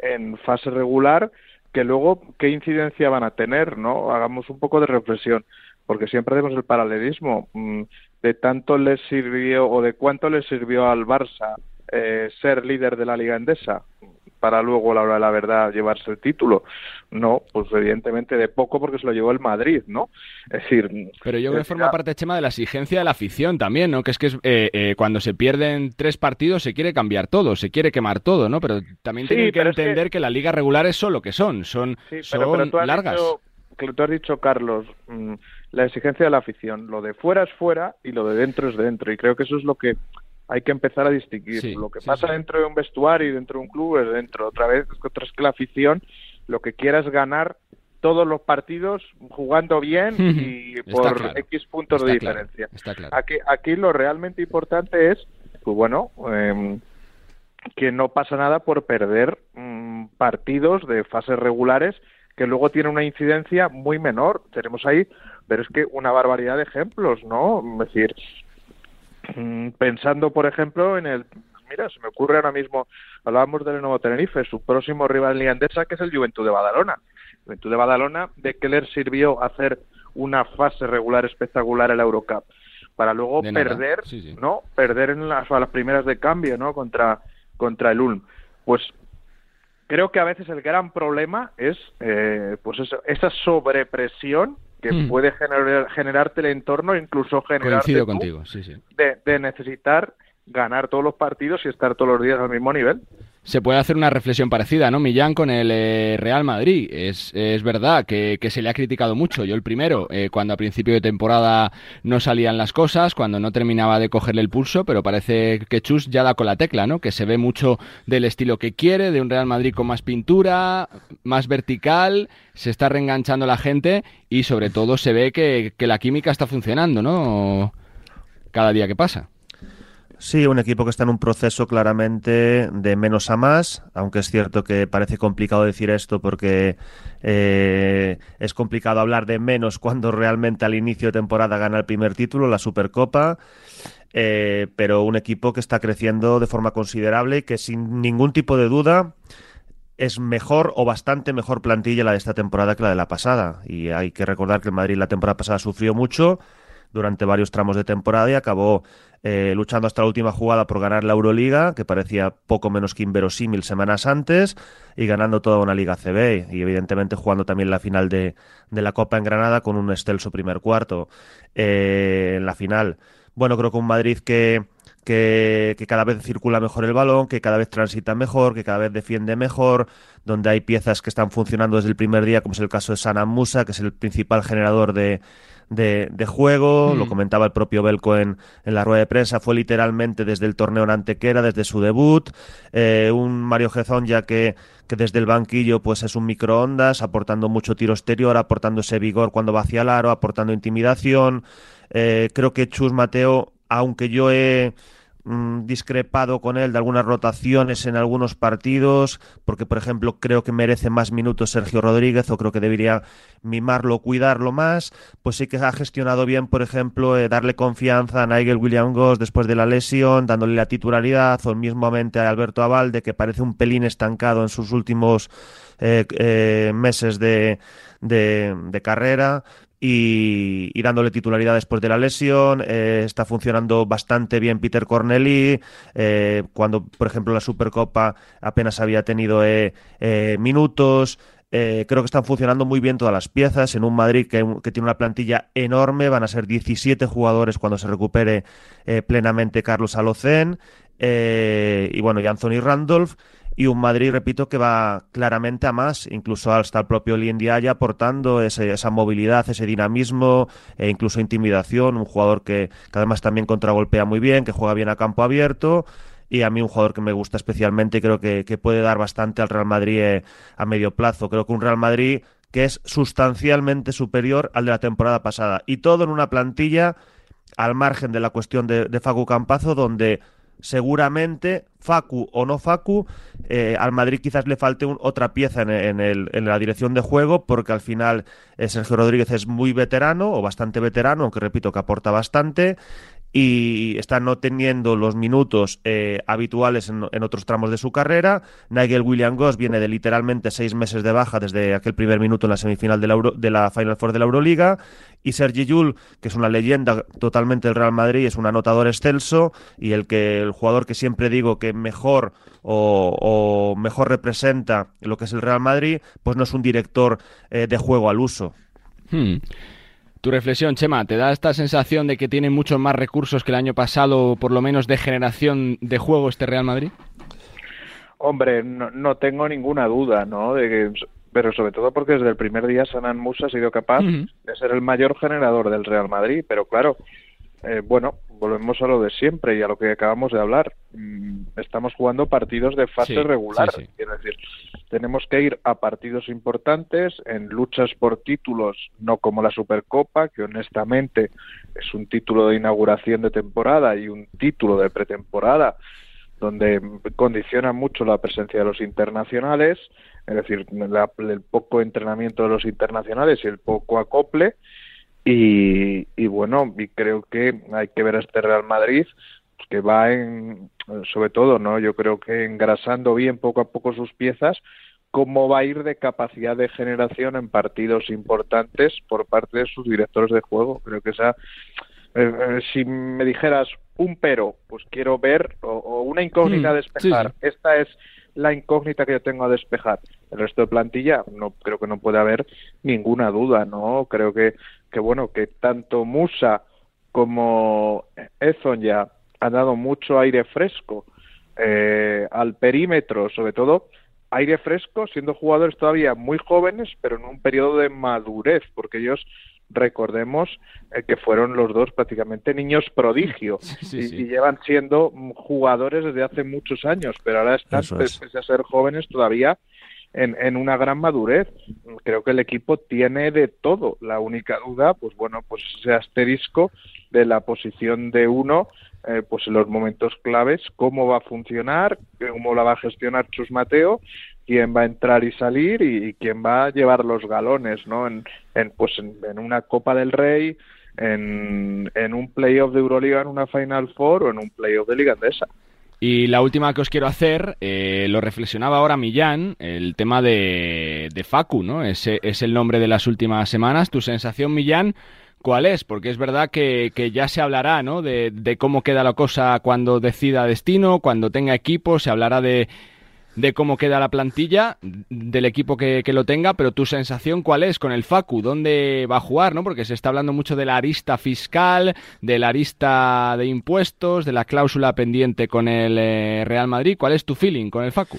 en fase regular que luego qué incidencia van a tener, ¿no? Hagamos un poco de reflexión, porque siempre hacemos el paralelismo. Mm, de tanto le sirvió o de cuánto le sirvió al Barça eh, ser líder de la Liga Endesa. para luego a la hora de la verdad llevarse el título. No, pues evidentemente de poco porque se lo llevó el Madrid, ¿no? Es decir... Pero yo creo que forma parte, Chema, de la exigencia de la afición también, ¿no? Que es que eh, eh, cuando se pierden tres partidos se quiere cambiar todo, se quiere quemar todo, ¿no? Pero también tienen que entender que... la liga regular es solo que son, son, son largas. que tú has dicho, Carlos, mm, la exigencia de la afición. Lo de fuera es fuera y lo de dentro es dentro. Y creo que eso es lo que hay que empezar a distinguir. lo que pasa dentro de un vestuario y dentro de un club es dentro. Otra vez, otra es que la afición lo que quiera es ganar todos los partidos jugando bien y por X puntos de diferencia. Aquí, aquí lo realmente importante es, pues bueno, em, que no pasa nada por perder mm, partidos de fases regulares que luego tienen una incidencia muy menor. Tenemos ahí, pero es que una barbaridad de ejemplos, ¿no? Es decir, Mm, pensando, por ejemplo, en el. Mira, se me ocurre ahora mismo, hablábamos del nuevo Tenerife, su próximo rival liandesa, que es el Juventud de Badalona. Juventud de Badalona, ¿de le sirvió hacer una fase regular espectacular en la Eurocup? Para luego perder, ¿no? Perder en las, las primeras de cambio, ¿no? Contra, contra el Ulm. Pues creo que a veces el gran problema es eh, pues eso, esa sobrepresión que hmm. puede generar, generarte el entorno, incluso generar contigo, sí, sí. De, necesitar ganar todos los partidos y estar todos los días al mismo nivel. Se puede hacer una reflexión parecida, ¿no, Millán, con el eh, Real Madrid? Es, es verdad que, se le ha criticado mucho. Yo el primero, eh, cuando a principio de temporada no salían las cosas, cuando no terminaba de cogerle el pulso, pero parece que Chus ya da con la tecla, ¿no? Que se ve mucho del estilo que quiere, de un Real Madrid con más pintura, más vertical, se está reenganchando la gente y sobre todo se ve que, que la química está funcionando, ¿no? Cada día que pasa. Sí, un equipo que está en un proceso claramente de menos a más, aunque es cierto que parece complicado decir esto porque eh, es complicado hablar de menos cuando realmente al inicio de temporada gana el primer título, la Supercopa. Eh, pero un equipo que está creciendo de forma considerable y que sin ningún tipo de duda es mejor o bastante mejor plantilla la de esta temporada que la de la pasada. Y hay que recordar que el Madrid la temporada pasada sufrió mucho durante varios tramos de temporada y acabó eh, luchando hasta la última jugada por ganar la Euroliga, que parecía poco menos que inverosímil semanas antes, y ganando toda una Liga CB, y evidentemente jugando también la final de, la Copa en Granada con un excelso primer cuarto eh, en la final. Bueno, creo que un Madrid que, que, cada vez circula mejor el balón, que cada vez transita mejor, que cada vez defiende mejor, donde hay piezas que están funcionando desde el primer día, como es el caso de Sana Musa, que es el principal generador de, de, juego, lo mm. comentaba el propio Belco en, en, la rueda de prensa, fue literalmente desde el torneo en Antequera, desde su debut, eh, un Mario Gezón ya que, que desde el banquillo pues es un microondas, aportando mucho tiro exterior, aportando ese vigor cuando va hacia el aro, aportando intimidación, eh, creo que Chus Mateo, aunque yo he Mm, discrepado con él de algunas rotaciones en algunos partidos, porque por ejemplo creo que merece más minutos Sergio Rodríguez o creo que debería mimarlo, cuidarlo más, pues sí que ha gestionado bien, por ejemplo, eh, darle confianza a Nigel William Goss después de la lesión, dándole la titularidad, o mismamente a Alberto Avalde, que parece un pelín estancado en sus últimos eh, eh, meses de, de carrera, y, dándole titularidad después de la lesión. Eh, está funcionando bastante bien Peter Corneli, eh, cuando, por ejemplo, la Supercopa apenas había tenido eh, minutos. creo que están funcionando muy bien todas las piezas. En un Madrid que, tiene una plantilla enorme, van a ser 17 jugadores cuando se recupere plenamente Carlos Alocén. y bueno, y Anthony Randolph y un Madrid, repito, que va claramente a más, incluso hasta el propio Diaya aportando esa movilidad, ese dinamismo e incluso intimidación, un jugador que, además también contragolpea muy bien, que juega bien a campo abierto y a mí un jugador que me gusta especialmente y creo que, puede dar bastante al Real Madrid eh, a medio plazo. Creo que un Real Madrid que es sustancialmente superior al de la temporada pasada y todo en una plantilla al margen de la cuestión de, de Facu Campazo donde seguramente, Facu o no Facu, eh, al Madrid quizás le falte otra pieza en, el, en, la dirección de juego, porque al final eh, Sergio Rodríguez es muy veterano o bastante veterano, aunque repito que aporta bastante. Y está no teniendo los minutos eh, habituales en, otros tramos de su carrera. Nigel William Goss viene de literalmente seis meses de baja desde aquel primer minuto en la semifinal de la, Euro, de la Final Four de la Euroliga. Y Sergi Yul, que es una leyenda totalmente del Real Madrid, es un anotador excelso y el que el jugador que siempre digo que mejor o, o mejor representa lo que es el Real Madrid, pues no es un director eh, de juego al uso. Hmm. Tu reflexión, Chema, ¿te da esta sensación de que tiene muchos más recursos que el año pasado, por lo menos de generación de juego este Real Madrid? Hombre, no, no tengo ninguna duda, ¿no? De que, pero sobre todo porque desde el primer día Sanan Musa ha sido capaz uh -huh. de ser el mayor generador del Real Madrid, pero claro, eh, bueno, volvemos a lo de siempre y a lo que acabamos de hablar. Mm, estamos jugando partidos de fase Sí, regular, sí, sí. quiero decir, tenemos que ir a partidos importantes en luchas por títulos, no como la Supercopa, que honestamente es un título de inauguración de temporada y un título de pretemporada donde condiciona mucho la presencia de los internacionales, es decir, la- el poco entrenamiento de los internacionales y el poco acople. Y, y bueno, y creo que hay que ver a este Real Madrid que va en, sobre todo, ¿no? Yo creo que engrasando bien poco a poco sus piezas, cómo va a ir de capacidad de generación en partidos importantes por parte de sus directores de juego. Creo que esa, eh, eh, si me dijeras un pero, pues quiero ver, o, o una incógnita Mm, a despejar. sí, Esta es la incógnita que yo tengo a despejar. El resto de plantilla, no creo que no puede haber ninguna duda, ¿no? Creo que, que bueno, que tanto Musa como Ezon ya han dado mucho aire fresco eh, al perímetro, sobre todo aire fresco, siendo jugadores todavía muy jóvenes, pero en un periodo de madurez, porque ellos recordemos eh, que fueron los dos prácticamente niños prodigio sí, y, sí. y llevan siendo jugadores desde hace muchos años, pero ahora están, es. pese a ser jóvenes, todavía en, en una gran madurez. Creo que el equipo tiene de todo. La única duda, pues bueno, pues ese asterisco de la posición de uno, eh, pues en los momentos claves, cómo va a funcionar, cómo la va a gestionar Chus Mateo, quién va a entrar y salir y, quién va a llevar los galones, ¿no? En, en pues en, una Copa del Rey, en, en un playoff de Euroliga, en una Final Four o en un playoff de Liga Andesa. Y la última que os quiero hacer, eh, lo reflexionaba ahora Millán, el tema de, de Facu, ¿no? Ese es el nombre de las últimas semanas. ¿Tu sensación, Millán, cuál es? Porque es verdad que, que ya se hablará, ¿no? De, de cómo queda la cosa cuando decida destino, cuando tenga equipo, se hablará de, de cómo queda la plantilla del equipo que, lo tenga, pero tu sensación cuál es con el Facu, dónde va a jugar, ¿no? Porque se está hablando mucho de la arista fiscal, de la arista de impuestos, de la cláusula pendiente con el eh, Real Madrid. ¿Cuál es tu feeling con el Facu?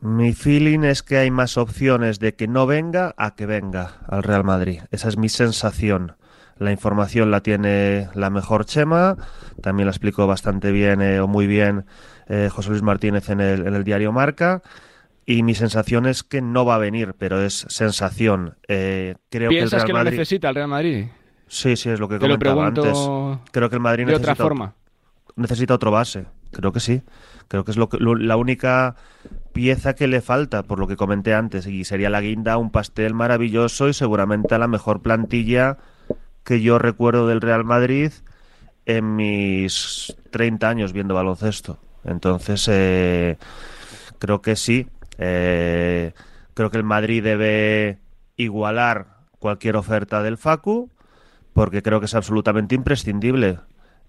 Mi feeling es que hay más opciones de que no venga a que venga al Real Madrid. Esa es mi sensación. La información la tiene la mejor Chema, también la explicó bastante bien eh, o muy bien eh, José Luis Martínez en el, en el diario Marca. Y mi sensación es que no va a venir, pero es sensación. Eh, creo que el ¿Piensas Real que lo necesita el Real Madrid? Sí, sí, es lo que Te lo comentaba pregunto antes. Creo que el Madrid de necesita otra forma. necesita otro base. Creo que sí. Creo que es lo que, lo- la única pieza que le falta, por lo que comenté antes, y sería la guinda, un pastel maravilloso y seguramente la mejor plantilla que yo recuerdo del Real Madrid en mis 30 años viendo baloncesto. Entonces, eh, creo que sí. Eh, creo que el Madrid debe igualar cualquier oferta del Facu, porque creo que es absolutamente imprescindible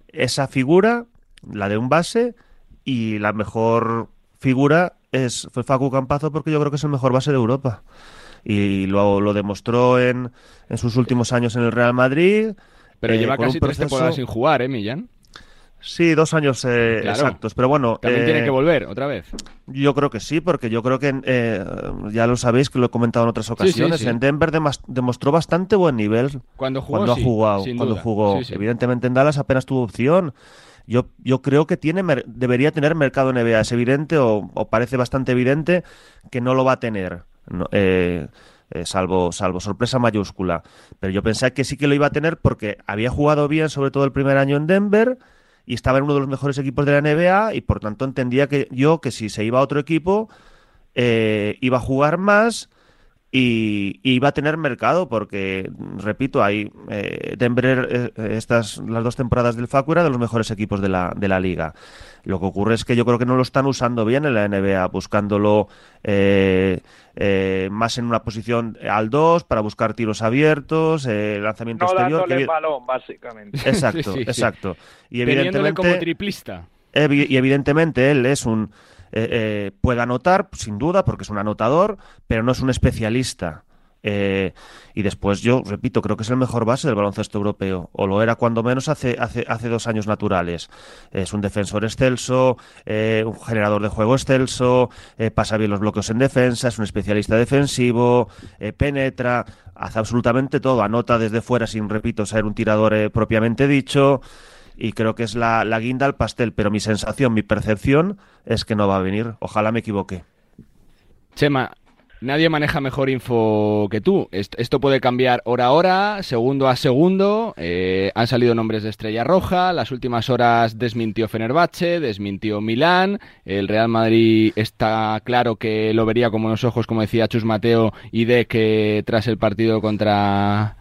esa figura, la de un base, y la mejor figura es fue Facu Campazo porque yo creo que es el mejor base de Europa. Y lo, lo demostró en, en sus últimos años en el Real Madrid. Pero eh, lleva casi tres proceso- temporadas sin jugar, ¿eh, Millán? Sí, dos años eh, Claro. exactos. Pero bueno, También eh, tiene que volver otra vez. yo creo que sí, porque yo creo que eh, ya lo sabéis que lo he comentado en otras sí, ocasiones. sí. En Denver demostró bastante buen nivel Cuando jugó, cuando ha jugado. cuando duda. jugó. Evidentemente en Dallas apenas tuvo opción. Yo, yo creo que tiene debería tener mercado NBA. Es evidente o, o parece bastante evidente que no lo va a tener. No, eh, eh, salvo, salvo sorpresa mayúscula. Pero yo pensé que sí que lo iba a tener porque había jugado bien, sobre todo el primer año en Denver, y estaba en uno de los mejores equipos de la NBA, y por tanto entendía que yo que si se iba a otro equipo, eh, iba a jugar más y, va a tener mercado porque, repito, hay eh, Denver, eh, estas las dos temporadas del Facu era de los mejores equipos de la, de la liga. Lo que ocurre es que yo creo que no lo están usando bien en la NBA, buscándolo eh, más en una posición al 2 para buscar tiros abiertos, lanzamiento no exterior. el balón, básicamente. Exacto, exacto. Y evidentemente como triplista. y evidentemente él es un eh, eh, puede anotar, sin duda, porque es un anotador, pero no es un especialista. Eh, y después yo, repito, creo que es el mejor base del baloncesto europeo, o lo era cuando menos hace, hace, hace dos años naturales. Es un defensor excelso, un generador de juego excelso, pasa bien los bloqueos en defensa, es un especialista defensivo, penetra, hace absolutamente todo, anota desde fuera sin, repito, ser un tirador propiamente dicho y creo que es la, la guinda al pastel, pero mi sensación, mi percepción es que no va a venir. Ojalá me equivoque. Chema, nadie maneja mejor info que tú. Esto puede cambiar hora a hora, segundo a segundo. Eh, han salido nombres de Estrella Roja. Las últimas horas desmintió Fenerbahce, desmintió Milán. El Real Madrid está claro que lo vería como los ojos, como decía Chus Mateo, y de que tras el partido contra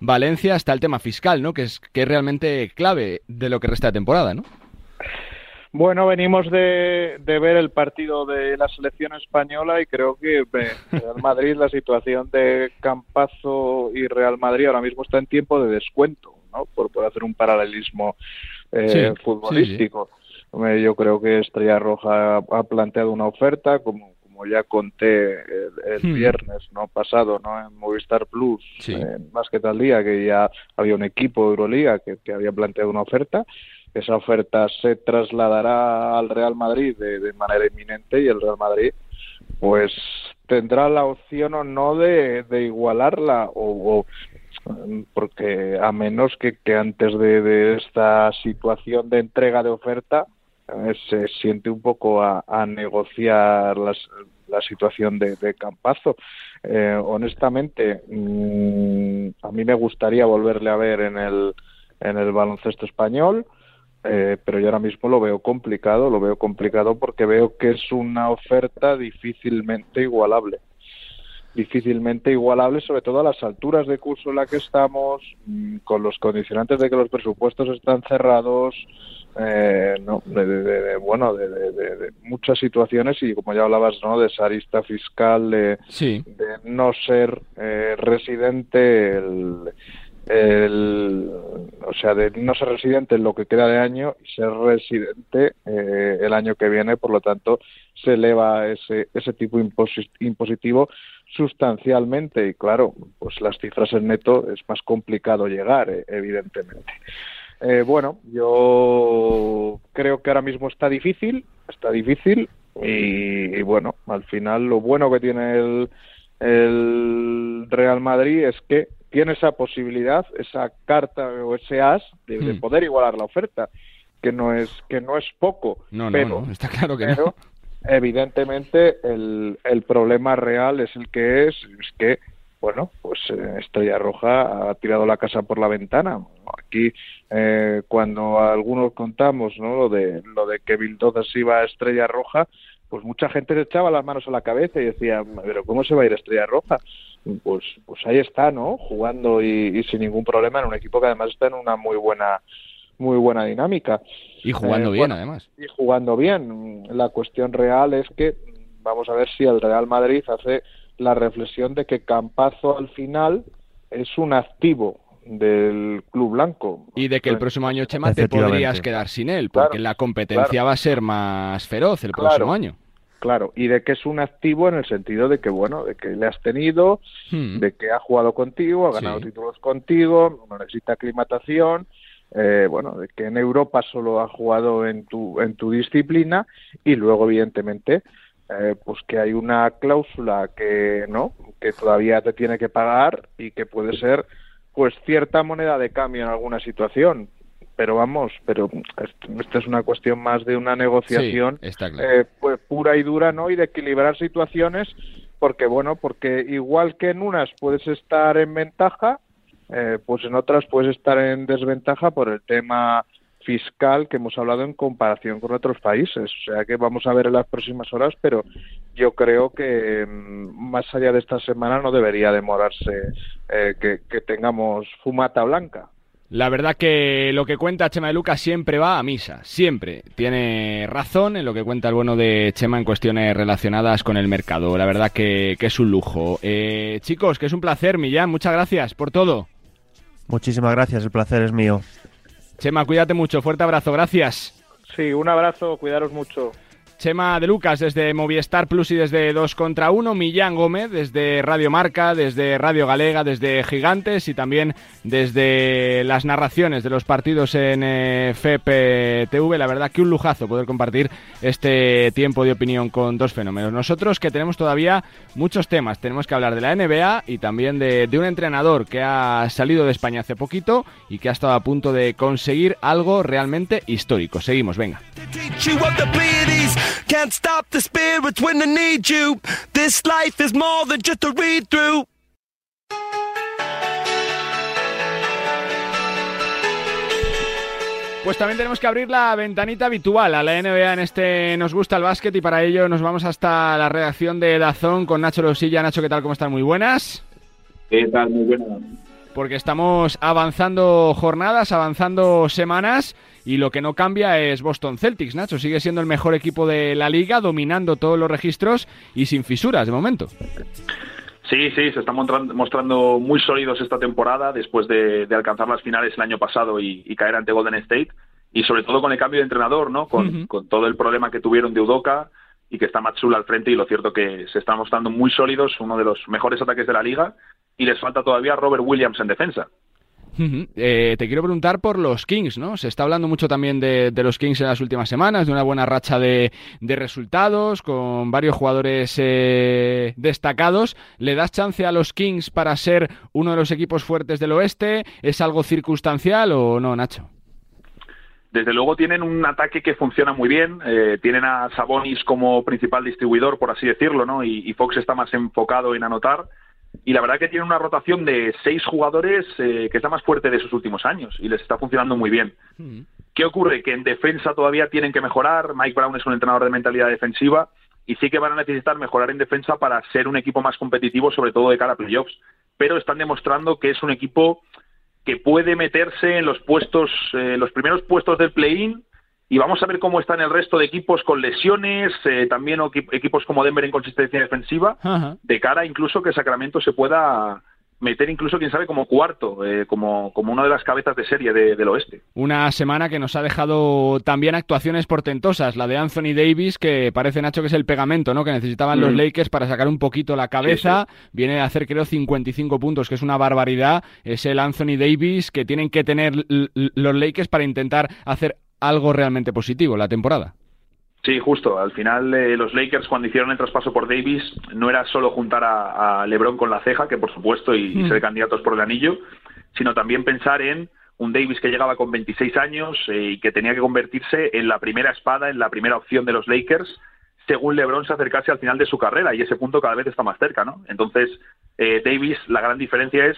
Valencia está el tema fiscal, ¿no? Que es, que es realmente clave de lo que resta de temporada, ¿no? Bueno, venimos de, ver el partido de la selección española y creo que Real Madrid, la situación de Campazo y Real Madrid ahora mismo está en tiempo de descuento, ¿no? Por, poder hacer un paralelismo eh, futbolístico. Yo creo que Estrella Roja ha planteado una oferta, como como ya conté el, hmm. viernes no pasado no en Movistar Plus más que tal día que ya había un equipo de Euroliga que, había planteado una oferta esa oferta se trasladará al Real Madrid de, manera inminente y el Real Madrid pues tendrá la opción o no de, igualarla o, porque a menos que, que antes de, esta situación de entrega de oferta eh, se siente un poco a, negociar la situación de, Campazo. Eh, honestamente, mm, a mí me gustaría volverle a ver en el, en el baloncesto español, eh, pero yo ahora mismo lo veo complicado, lo veo complicado porque veo que es una oferta difícilmente igualable. Difícilmente igualable, sobre todo a las alturas de curso en la que estamos, mm, con los condicionantes de que los presupuestos están cerrados, eh, no, de, bueno, de, muchas situaciones y como ya hablabas, ¿no? De esa arista fiscal, de, no ser eh, residente, el, o sea, de no ser residente en lo que queda de año y ser residente eh, el año que viene, por lo tanto, se eleva ese, ese tipo impositivo sustancialmente y claro, pues las cifras en neto es más complicado llegar, evidentemente. Eh, bueno, yo creo que ahora mismo está difícil, está difícil y, bueno, al final lo bueno que tiene el, el, Real Madrid es que tiene esa posibilidad, esa carta o ese as de, hmm. poder igualar la oferta, que no es que no es poco, no, pero, no, está claro que no. Evidentemente el, el problema real es el que es, es que bueno, pues eh, Estrella Roja ha tirado la casa por la ventana. Aquí, eh, cuando algunos contamos ¿no? lo de lo de que Bildodas iba a Estrella Roja, pues mucha gente le echaba las manos a la cabeza y decía, pero ¿cómo se va a ir a Estrella Roja? Pues, pues ahí está, ¿no? Jugando y, sin ningún problema en un equipo que además está en una muy buena muy buena dinámica. Y jugando eh, bien, además. Y jugando bien. La cuestión real es que vamos a ver si el Real Madrid hace la reflexión de que Campazo al final es un activo del club blanco. Y de que el próximo año, Chema, te podrías quedar sin él, porque la competencia va a ser más feroz el próximo año. Claro, y de que es un activo en el sentido de que, bueno, de que le has tenido, hmm. de que ha jugado contigo, ha ganado títulos contigo, no necesita aclimatación, eh, bueno, de que en Europa solo ha jugado en tu, en tu disciplina y luego, evidentemente, eh, pues que hay una cláusula que no que todavía te tiene que pagar y que puede ser pues cierta moneda de cambio en alguna situación pero vamos pero esta es una cuestión más de una negociación eh, pues pura y dura no y de equilibrar situaciones porque bueno porque igual que en unas puedes estar en ventaja eh, pues en otras puedes estar en desventaja por el tema fiscal que hemos hablado en comparación con otros países. O sea que vamos a ver en las próximas horas, pero yo creo que mm, más allá de esta semana no debería demorarse eh, que, que tengamos fumata blanca. La verdad que lo que cuenta Chema de Lucas siempre va a misa, siempre. Tiene razón en lo que cuenta el bueno de Chema en cuestiones relacionadas con el mercado. La verdad que, que es un lujo. Eh, chicos, que es un placer, Millán. Muchas gracias por todo. Muchísimas gracias, el placer es mío. Chema, cuídate mucho. Fuerte abrazo, gracias. Sí, un abrazo, cuidaros mucho. Chema de Lucas desde Movistar Plus y desde 2 contra 1, Millán Gómez desde Radio Marca, desde Radio Galega, desde Gigantes y también desde las narraciones de los partidos en eh, FEP-TV. La verdad que un lujazo poder compartir este tiempo de opinión con dos fenómenos. Nosotros que tenemos todavía muchos temas, tenemos que hablar de la NBA y también de, de un entrenador que ha salido de España hace poquito y que ha estado a punto de conseguir algo realmente histórico. Seguimos, venga. Can't stop the spirits when they need you. This life is more than just a read through. Pues también tenemos que abrir la ventanita habitual a la NBA en este Nos gusta el básquet y para ello nos vamos hasta la redacción de Dazón con Nacho Losilla. Nacho, ¿qué tal? ¿Cómo están? Muy buenas. ¿Qué tal? Muy buenas. Porque estamos avanzando jornadas, avanzando semanas y lo que no cambia es Boston Celtics, Nacho. Sigue siendo el mejor equipo de la liga, dominando todos los registros y sin fisuras de momento. Sí, sí, se están mostrando muy sólidos esta temporada después de, alcanzar las finales el año pasado y, caer ante Golden State. Y sobre todo con el cambio de entrenador, ¿no? Con, con todo el problema que tuvieron de Udoka y que está Matsula al frente. Y lo cierto que se están mostrando muy sólidos, uno de los mejores ataques de la liga. Y les falta todavía Robert Williams en defensa. Eh, te quiero preguntar por los Kings, ¿no? Se está hablando mucho también de, los Kings en las últimas semanas, de una buena racha de, resultados, con varios jugadores eh, destacados. ¿Le das chance a los Kings para ser uno de los equipos fuertes del oeste? ¿Es algo circunstancial o no, Nacho? Desde luego tienen un ataque que funciona muy bien, eh, tienen a Sabonis como principal distribuidor, por así decirlo, ¿no? y Fox está más enfocado en anotar y la verdad que tiene una rotación de seis jugadores eh, que es la más fuerte de sus últimos años y les está funcionando muy bien. Mm. ¿Qué ocurre? Que en defensa todavía tienen que mejorar. Mike Brown es un entrenador de mentalidad defensiva y sí que van a necesitar mejorar en defensa para ser un equipo más competitivo, sobre todo de cara a playoffs. Pero están demostrando que es un equipo que puede meterse en los puestos, eh, los primeros puestos del play-in y vamos a ver cómo están el resto de equipos con lesiones, eh, también equipos como Denver en consistencia defensiva, de cara incluso que Sacramento se pueda meter incluso, quién sabe, como cuarto, eh, como, como una de las cabezas de serie del oeste. Una semana que nos ha dejado también actuaciones portentosas, la de Anthony Davis, que parece, Nacho, que es el pegamento ¿no? que necesitaban los mm. Lakers para sacar un poquito la cabeza. Viene a hacer, creo, 55 puntos, que es una barbaridad. Es el Anthony Davis que tienen que tener los Lakers para intentar hacer algo realmente positivo la temporada. Sí, justo. Al final, eh, los Lakers, cuando hicieron el traspaso por Davis, no era solo juntar a, LeBron con la ceja, que por supuesto, y, mm. ser candidatos por el anillo, sino también pensar en un Davis que llegaba con 26 años eh, y que tenía que convertirse en la primera espada, en la primera opción de los Lakers, según LeBron se acercase al final de su carrera, y ese punto cada vez está más cerca, ¿no? Entonces, eh, Davis, la gran diferencia es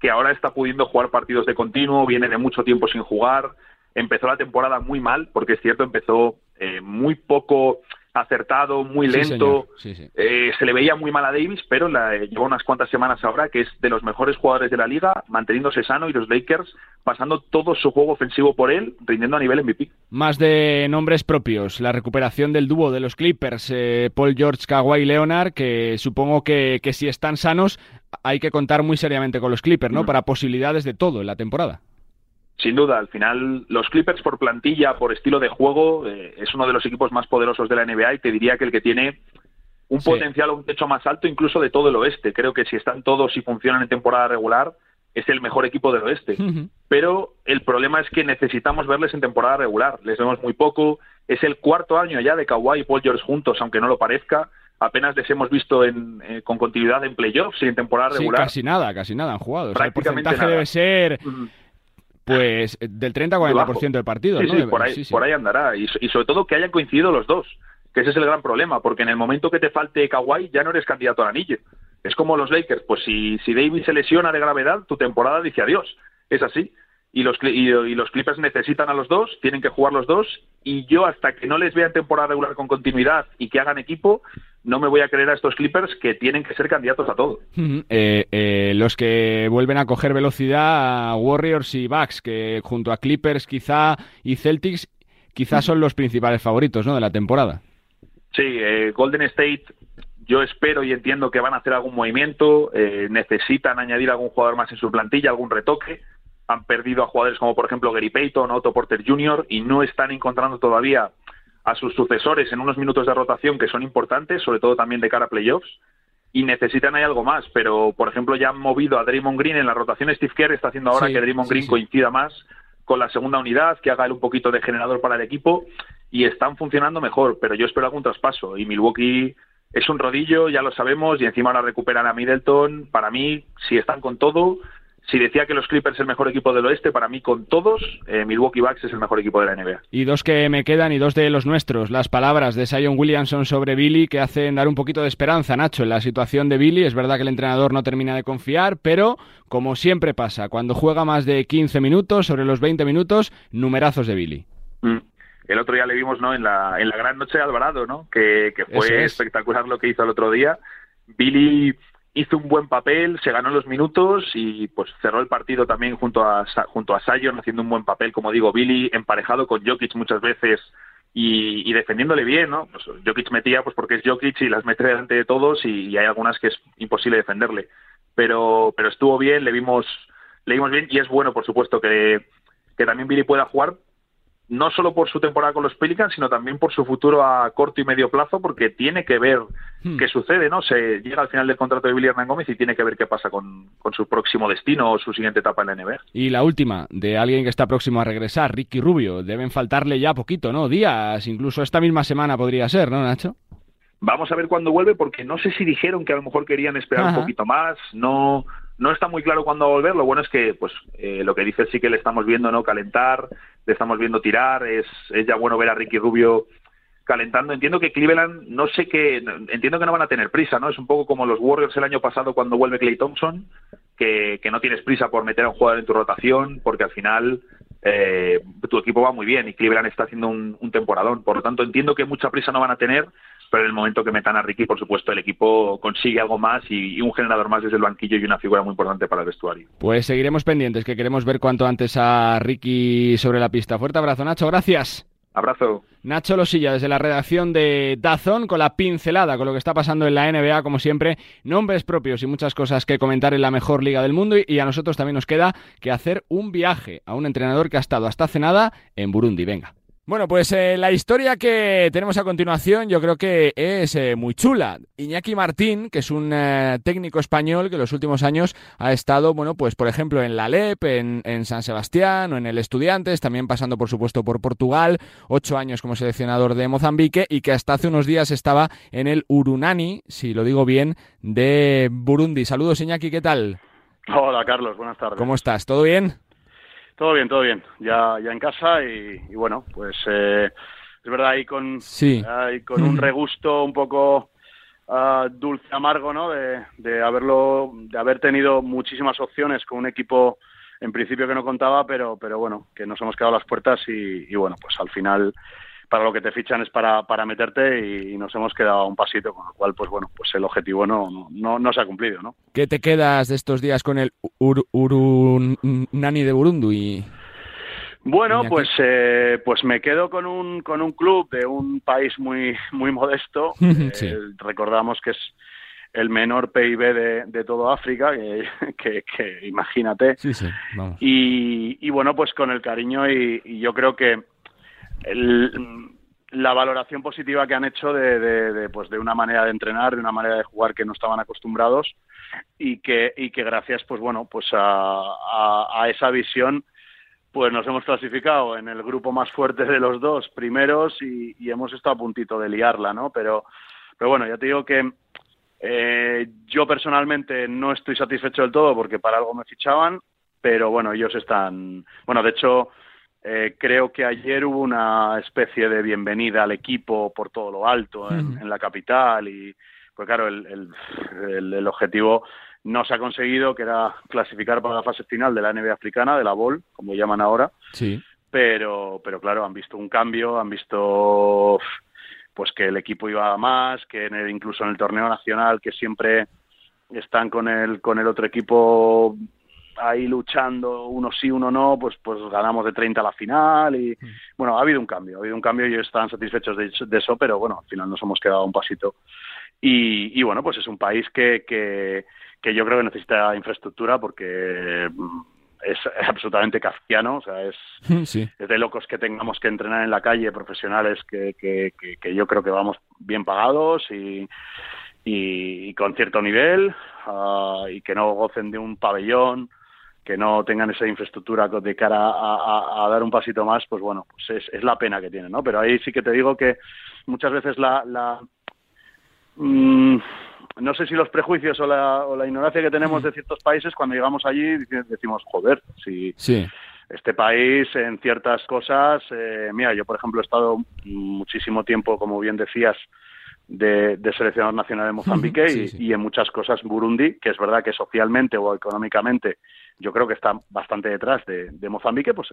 que ahora está pudiendo jugar partidos de continuo, viene de mucho tiempo sin jugar, empezó la temporada muy mal, porque es cierto, empezó eh, muy poco acertado, muy lento. Eh, se le veía muy mal a Davis, pero la, eh, lleva unas cuantas semanas ahora que es de los mejores jugadores de la liga, manteniéndose sano y los Lakers pasando todo su juego ofensivo por él, rindiendo a nivel MVP. Más de nombres propios, la recuperación del dúo de los Clippers, Paul George, Kawhi Leonard, que supongo que, que, si están sanos hay que contar muy seriamente con los Clippers, ¿no? Mm. Para posibilidades de todo en la temporada. Sin duda, al final los Clippers por plantilla, por estilo de juego, eh, es uno de los equipos más poderosos de la NBA y te diría que el que tiene un potencial o un techo más alto incluso de todo el oeste. Creo que si están todos y funcionan en temporada regular, es el mejor equipo del oeste. Pero el problema es que necesitamos verles en temporada regular. Les vemos muy poco. Es el cuarto año ya de Kawhi y Paul George juntos, aunque no lo parezca. Apenas les hemos visto en, eh, con continuidad en playoffs y en temporada regular. casi nada, casi nada han jugado. el porcentaje debe ser pues del 30 al 40% del partido. Sí, sí, por, ahí, por ahí andará. Y, sobre todo que hayan coincidido los dos, que ese es el gran problema, porque en el momento que te falte Kawhi ya no eres candidato al anillo. Es como los Lakers, pues si, si Davis se lesiona de gravedad, tu temporada dice adiós. Es así. Y los, y, y los Clippers necesitan a los dos, tienen que jugar los dos y yo hasta que no les vea en temporada regular con continuidad y que hagan equipo, no me voy a creer a estos Clippers que tienen que ser candidatos a todo. Eh, eh, los que vuelven a coger velocidad, Warriors y Bucks, que junto a Clippers quizá y Celtics, quizá son los principales favoritos ¿no? de la temporada. Sí, eh, Golden State, yo espero y entiendo que van a hacer algún movimiento, eh, necesitan añadir algún jugador más en su plantilla, algún retoque. Han perdido a jugadores como por ejemplo Gary Payton, Otto Porter Jr. y no están encontrando todavía a sus sucesores en unos minutos de rotación que son importantes, sobre todo también de cara a playoffs. Y necesitan ahí algo más, pero por ejemplo ya han movido a Draymond Green en la rotación. Steve Kerr está haciendo ahora Sí, que Draymond sí, Green sí. coincida más con la segunda unidad, que haga él un poquito de generador para el equipo y están funcionando mejor, pero yo espero algún traspaso y Milwaukee es un rodillo, ya lo sabemos, y encima ahora recuperan a Middleton. Para mí, si están con todo, si decía que los Clippers es el mejor equipo del oeste, para mí con todos, eh, Milwaukee Bucks es el mejor equipo de la NBA. Y dos que me quedan y dos de los nuestros. Las palabras de Sion Williamson sobre Billy que hacen dar un poquito de esperanza, Nacho, en la situación de Billy. Es verdad que el entrenador no termina de confiar, pero como siempre pasa, cuando juega más de 15 minutos, sobre los 20 minutos, numerazos de Billy. Mm. El otro día le vimos ¿no? en, la, en la gran noche de Alvarado, ¿no? que, fue es. espectacular lo que hizo el otro día. Billy hizo un buen papel, se ganó los minutos y pues cerró el partido también junto a junto a Sion haciendo un buen papel, como digo, Billy emparejado con Jokic muchas veces y, y defendiéndole bien, ¿no? Pues Jokic metía pues porque es Jokic y las mete delante de todos y, y hay algunas que es imposible defenderle. Pero pero estuvo bien, le vimos le vimos bien y es bueno, por supuesto, que, que también Billy pueda jugar no solo por su temporada con los Pelicans, sino también por su futuro a corto y medio plazo, porque tiene que ver Hmm. qué sucede, ¿no? Se llega al final del contrato de Billy Hernán Gómez y tiene que ver qué pasa con, con su próximo destino o su siguiente etapa en la NBA. Y la última, de alguien que está próximo a regresar, Ricky Rubio. Deben faltarle ya poquito, ¿no? Días, incluso esta misma semana podría ser, ¿no, Nacho? Vamos a ver cuándo vuelve, porque no sé si dijeron que a lo mejor querían esperar Ajá. un poquito más. No, no está muy claro cuándo va a volver. Lo bueno es que, pues, eh, lo que dice sí que le estamos viendo, ¿no? Calentar, le estamos viendo tirar. Es, es ya bueno ver a Ricky Rubio calentando. Entiendo que Cleveland, no sé qué, entiendo que no van a tener prisa, ¿no? Es un poco como los Warriors el año pasado cuando vuelve Clay Thompson, que, que no tienes prisa por meter a un jugador en tu rotación, porque al final eh, tu equipo va muy bien y Cleveland está haciendo un, un temporadón. Por lo tanto, entiendo que mucha prisa no van a tener, pero en el momento que metan a Ricky, por supuesto, el equipo consigue algo más y, y un generador más desde el banquillo y una figura muy importante para el vestuario. Pues seguiremos pendientes, que queremos ver cuanto antes a Ricky sobre la pista. Fuerte abrazo, Nacho, gracias. Abrazo. Nacho Losilla, desde la redacción de Dazón, con la pincelada, con lo que está pasando en la NBA, como siempre, nombres propios y muchas cosas que comentar en la mejor liga del mundo. Y, y a nosotros también nos queda que hacer un viaje a un entrenador que ha estado hasta hace nada en Burundi. Venga. Bueno, pues eh, la historia que tenemos a continuación yo creo que es eh, muy chula. Iñaki Martín, que es un eh, técnico español que en los últimos años ha estado, bueno, pues por ejemplo en la LEP, en, en San Sebastián o en el Estudiantes, también pasando por supuesto por Portugal, ocho años como seleccionador de Mozambique y que hasta hace unos días estaba en el Urunani, si lo digo bien, de Burundi. Saludos Iñaki, ¿qué tal? Hola Carlos, buenas tardes. ¿Cómo estás? ¿Todo bien? Todo bien, todo bien. Ya, ya en casa y, y bueno, pues eh, es verdad ahí con, Sí. ahí con un regusto un poco ah, dulce amargo, ¿no? De, de haberlo, de haber tenido muchísimas opciones con un equipo en principio que no contaba, pero, pero bueno, que nos hemos quedado a las puertas y, y bueno, pues al final para lo que te fichan es para, para meterte y, y nos hemos quedado a un pasito, con lo cual, pues bueno, pues el objetivo no, no, no, no se ha cumplido, ¿no? ¿Qué te quedas de estos días con el Ur- Urunani de Burundi? Bueno, pues eh, pues me quedo con un con un club de un país muy muy modesto. Sí. Eh, recordamos que es el menor PIB de, de todo África, que, que, que imagínate. Sí, sí, vamos. Y, y bueno, pues con el cariño y, y yo creo que el- la valoración positiva que han hecho de, de, pues de una manera de entrenar, de una manera de jugar que no estaban acostumbrados y que, y que gracias pues bueno pues a esa visión pues nos hemos clasificado en el grupo más fuerte de los dos primeros y, y hemos estado a puntito de liarla, ¿no? Pero, pero bueno, ya te digo que eh, yo personalmente no estoy satisfecho del todo porque para algo me fichaban, pero bueno, ellos están, bueno, de hecho eh, creo que ayer hubo una especie de bienvenida al equipo por todo lo alto en, la capital y pues claro, el, el, el- el objetivo no se ha conseguido, que era clasificar para la fase final de la NBA africana, de la BOL, como llaman ahora. Sí. Pero, pero claro, han visto un cambio, han visto pues que el equipo iba a más, que en el, incluso en el torneo nacional, que siempre están con el, con el otro equipo ahí luchando, uno sí, uno no, pues, pues ganamos de 30 a la final y bueno, ha habido un cambio, ha habido un cambio y ellos están satisfechos de, de eso, pero bueno, al final nos hemos quedado un pasito. Y, y bueno, pues es un país que, que, que yo creo que necesita infraestructura porque mm, es absolutamente kafkiano, o sea, es, Sí. es de locos que tengamos que entrenar en la calle profesionales que, que, que, yo creo que vamos bien pagados y, y, y con cierto nivel ah, y que no gocen de un pabellón que no tengan esa infraestructura de cara a, a- a dar un pasito más, pues bueno, pues es, es la pena que tienen, ¿no? Pero ahí sí que te digo que muchas veces la, la mm, no sé si los prejuicios o la, o la ignorancia que tenemos de ciertos países cuando llegamos allí decimos, joder, si Sí. este país en ciertas cosas, eh, mira, yo por ejemplo he estado muchísimo tiempo, como bien decías, de, de seleccionador nacional de Mozambique Sí, y, sí. y en muchas cosas Burundi, que es verdad que socialmente o económicamente yo creo que está bastante detrás de, de Mozambique, pues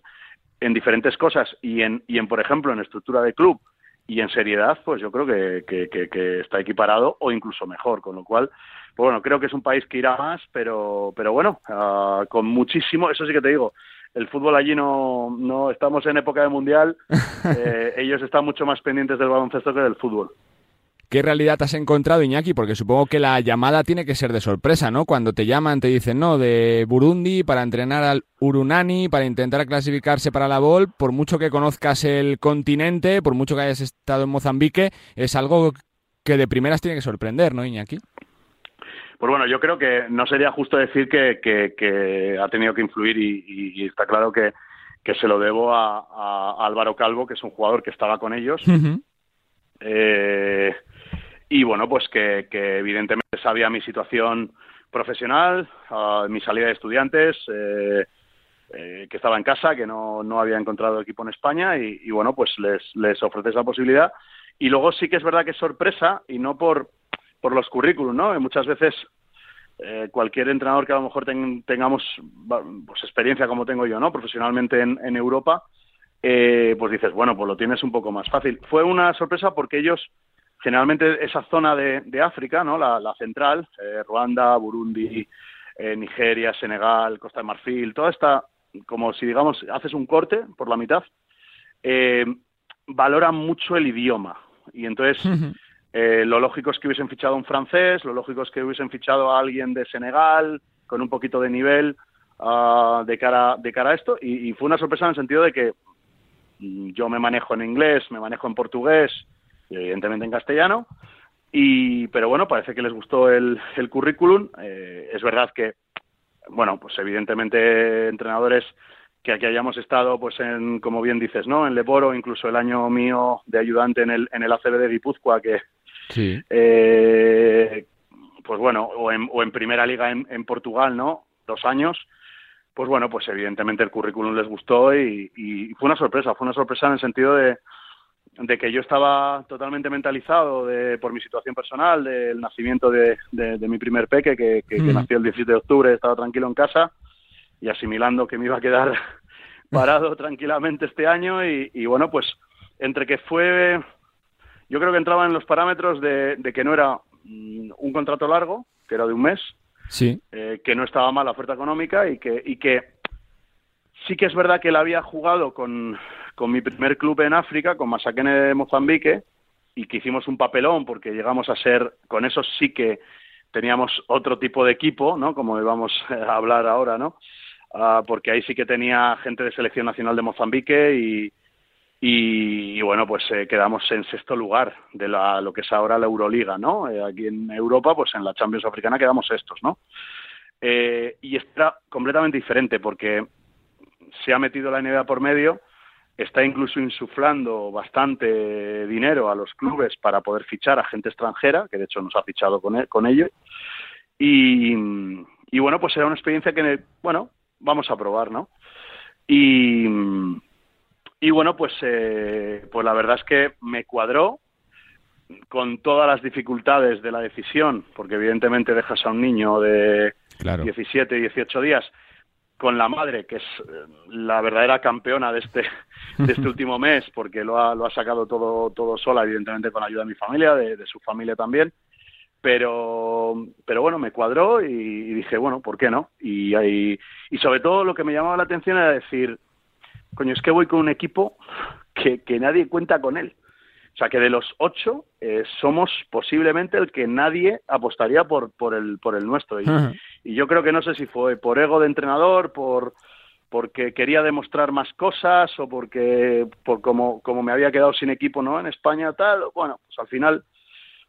en diferentes cosas y en, y en, por ejemplo, en estructura de club y en seriedad, pues yo creo que, que, que- que está equiparado o incluso mejor, con lo cual, pues bueno, creo que es un país que irá más, pero, pero bueno, ah, con muchísimo, eso sí que te digo, el fútbol allí no, no estamos en época de mundial, eh, ellos están mucho más pendientes del baloncesto que del fútbol. ¿Qué realidad has encontrado, Iñaki? Porque supongo que la llamada tiene que ser de sorpresa, ¿no? Cuando te llaman, te dicen, no, de Burundi para entrenar al Urunani, para intentar clasificarse para la BOL, por mucho que conozcas el continente, por mucho que hayas estado en Mozambique, es algo que de primeras tiene que sorprender, ¿no, Iñaki? Pues bueno, yo creo que no sería justo decir que, que- que ha tenido que influir y, y- y está claro que, que se lo debo a, a Álvaro Calvo, que es un jugador que estaba con ellos. Eh, y bueno, pues que, que evidentemente sabía mi situación profesional, ah, mi salida de estudiantes, eh, eh, que estaba en casa, que no, no había encontrado equipo en España y, bueno, pues les, les ofrece esa posibilidad. Y luego sí que es verdad que es sorpresa y no por, por los currículums, ¿no? Muchas veces eh, cualquier entrenador que a lo mejor ten- tengamos pues, experiencia como tengo yo, ¿no? Profesionalmente en, en Europa, eh, pues dices, bueno, pues lo tienes un poco más fácil. Fue una sorpresa porque ellos, generalmente esa zona de, de África, ¿no? La, la central, eh, Ruanda, Burundi, eh, Nigeria, Senegal, Costa de Marfil, toda esta, como si digamos, haces un corte por la mitad, eh, valoran mucho el idioma. Y entonces, eh, lo lógico es que hubiesen fichado a un francés, lo lógico es que hubiesen fichado a alguien de Senegal, con un poquito de nivel ah, de, cara, de cara a esto. Y, y fue una sorpresa en el sentido de que mm, yo me manejo en inglés, me manejo en portugués y evidentemente en castellano. Y, pero bueno, parece que les gustó el, el currículum. Eh, es verdad que, bueno, pues evidentemente entrenadores que aquí hayamos estado, pues en, como bien dices, ¿no? En Leporo, incluso el año mío de ayudante en el, en el ACB de Guipúzcoa, que, Sí. eh, pues bueno, o en, o en primera liga en, en Portugal, ¿no? Dos años. Pues bueno, pues evidentemente el currículum les gustó y, y fue una sorpresa, fue una sorpresa en el sentido de, de que yo estaba totalmente mentalizado de, por mi situación personal, del nacimiento de, de- de mi primer peque, que, que- que Mm. nació el 17 de octubre, estaba tranquilo en casa y asimilando que me iba a quedar parado tranquilamente este año y, y bueno, pues entre que fue, yo creo que entraba en los parámetros de, de que no era mm, un contrato largo, que era de un mes, Sí. eh, que no estaba mal la oferta económica y que, y que sí que es verdad que él había jugado con, con mi primer club en África, con Masakene de Mozambique, y que hicimos un papelón porque llegamos a ser, con eso sí que teníamos otro tipo de equipo, ¿no? Como vamos a hablar ahora, ¿no? Ah, porque ahí sí que tenía gente de selección nacional de Mozambique y, y, bueno, pues eh, quedamos en sexto lugar de la, lo que es ahora la Euroliga, ¿no? Eh, aquí en Europa, pues en la Champions Africana quedamos sextos, ¿no? Eh, y era completamente diferente porque se ha metido la NBA por medio, está incluso insuflando bastante dinero a los clubes para poder fichar a gente extranjera, que de hecho nos ha fichado con, e- con ello. Y, y bueno, pues era una experiencia que, bueno, vamos a probar, ¿no? Y, y bueno, pues, eh, pues la verdad es que me cuadró. con todas las dificultades de la decisión, porque evidentemente dejas a un niño de 17, 18 días con la madre, que es eh, la verdadera campeona de este, de este último mes, porque lo ha, lo ha sacado todo, todo sola, evidentemente con ayuda de mi familia, de, de su familia también. Pero, pero bueno, me cuadró y, y dije, bueno, ¿por qué no? Y, y, y sobre todo lo que me llamaba la atención era decir, coño, es que voy con un equipo que, que nadie cuenta con él. O sea, que de los ocho eh, somos posiblemente el que nadie apostaría por, por, el, por el nuestro. Y, yo creo que no sé si fue por ego de entrenador, por porque quería demostrar más cosas o porque por como, como me había quedado sin equipo no en España tal bueno pues al final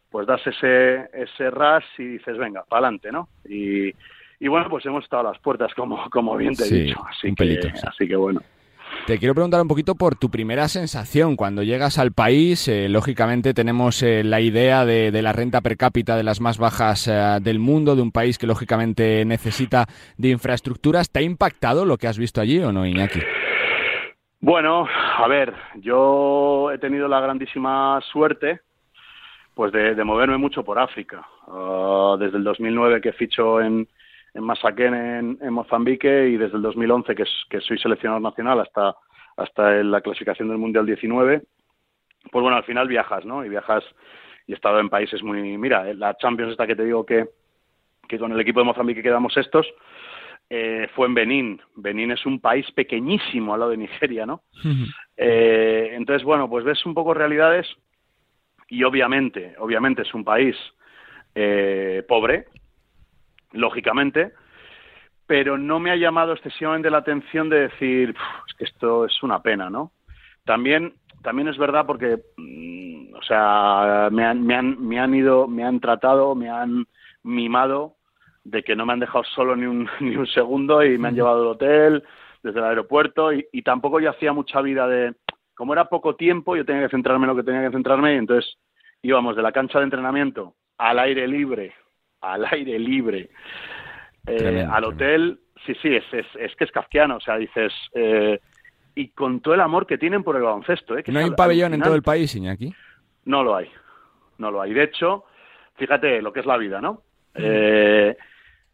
pues das ese ese ras y dices venga para adelante no y, y bueno pues hemos estado a las puertas como como bien te he dicho así un que pelito, sí. así que bueno Te quiero preguntar un poquito por tu primera sensación cuando llegas al país. eh, lógicamente tenemos eh, la idea de, la renta per cápita de las más bajas eh, del mundo, de un país que lógicamente necesita de infraestructuras. ¿Te ha impactado lo que has visto allí o no, Iñaki? Bueno, a ver, yo he tenido la grandísima suerte pues de, de moverme mucho por África. Ah, desde el 2009 que ficho en, en Masaquén, en, en Mozambique, y desde el 2011 que, que soy seleccionador nacional hasta, hasta en la clasificación del Mundial 19, pues bueno, al final viajas, ¿no? Y viajas y he estado en países muy... Mira, la Champions esta que te digo que, que con el equipo de Mozambique quedamos estos, eh, fue en Benín. Benín es un país pequeñísimo al lado de Nigeria, ¿no? Eh, entonces, bueno, pues ves un poco realidades y obviamente, obviamente es un país eh, pobre, lógicamente, pero no me ha llamado excesivamente la atención de decir, "Uf, es que esto es una pena, ¿no? También, también es verdad porque, mm, o sea, me han, me han, me han ido, me han tratado, me han mimado de que no me han dejado solo ni un, ni un segundo y me han llevado al hotel desde el aeropuerto y, y tampoco yo hacía mucha vida de, como era poco tiempo, yo tenía que centrarme en lo que tenía que centrarme y entonces íbamos de la cancha de entrenamiento al aire libre, al aire libre, eh, al hotel, sí, sí, es, es, es que es kafkiano, o sea, dices, eh, y con todo el amor que tienen por el baloncesto. ¿eh? que ¿No hay un pabellón en todo el país, Iñaki? No lo hay, no lo hay. De hecho, fíjate lo que es la vida, ¿no? Eh,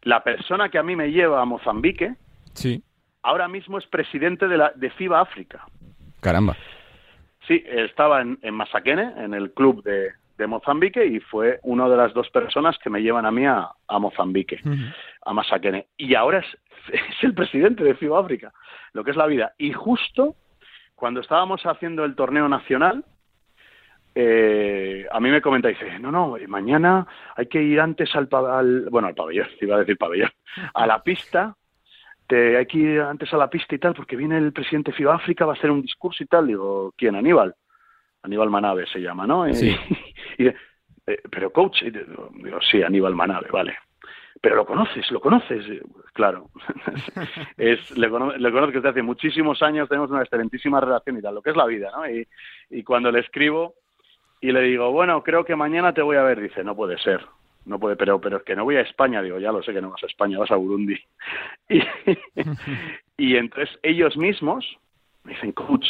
la persona que a mí me lleva a Mozambique Sí. ahora mismo es presidente de, la, de FIBA África. Caramba. Sí, estaba en, en Masaquene, en el club de, de Mozambique, y fue una de las dos personas que me llevan a mí a, a Mozambique, a Masaquene. Y ahora es, es el presidente de FIBA África, lo que es la vida. Y justo cuando estábamos haciendo el torneo nacional, eh, a mí me comenta y dice, no, no, eh, mañana hay que ir antes al, al- bueno, al pabellón, iba a decir pabellón, a la pista, te, hay que ir antes a la pista y tal, porque viene el presidente de FIBA África, va a hacer un discurso y tal. Digo, ¿quién? Aníbal. Aníbal Manabe se llama, ¿no? Sí. y "Eh, pero coach, digo, sí, Aníbal Manabe, vale. Pero lo conoces, lo conoces. Y, Claro, es, le, cono- le conozco desde hace muchísimos años, tenemos una excelentísima relación y tal, lo que es la vida, ¿no? Y, y cuando le escribo y le digo, bueno, creo que mañana te voy a ver, dice, no puede ser, no puede, pero, pero es que no voy a España, digo, ya lo sé que no vas a España, vas a Burundi. Y, y entonces ellos mismos me dicen, coach,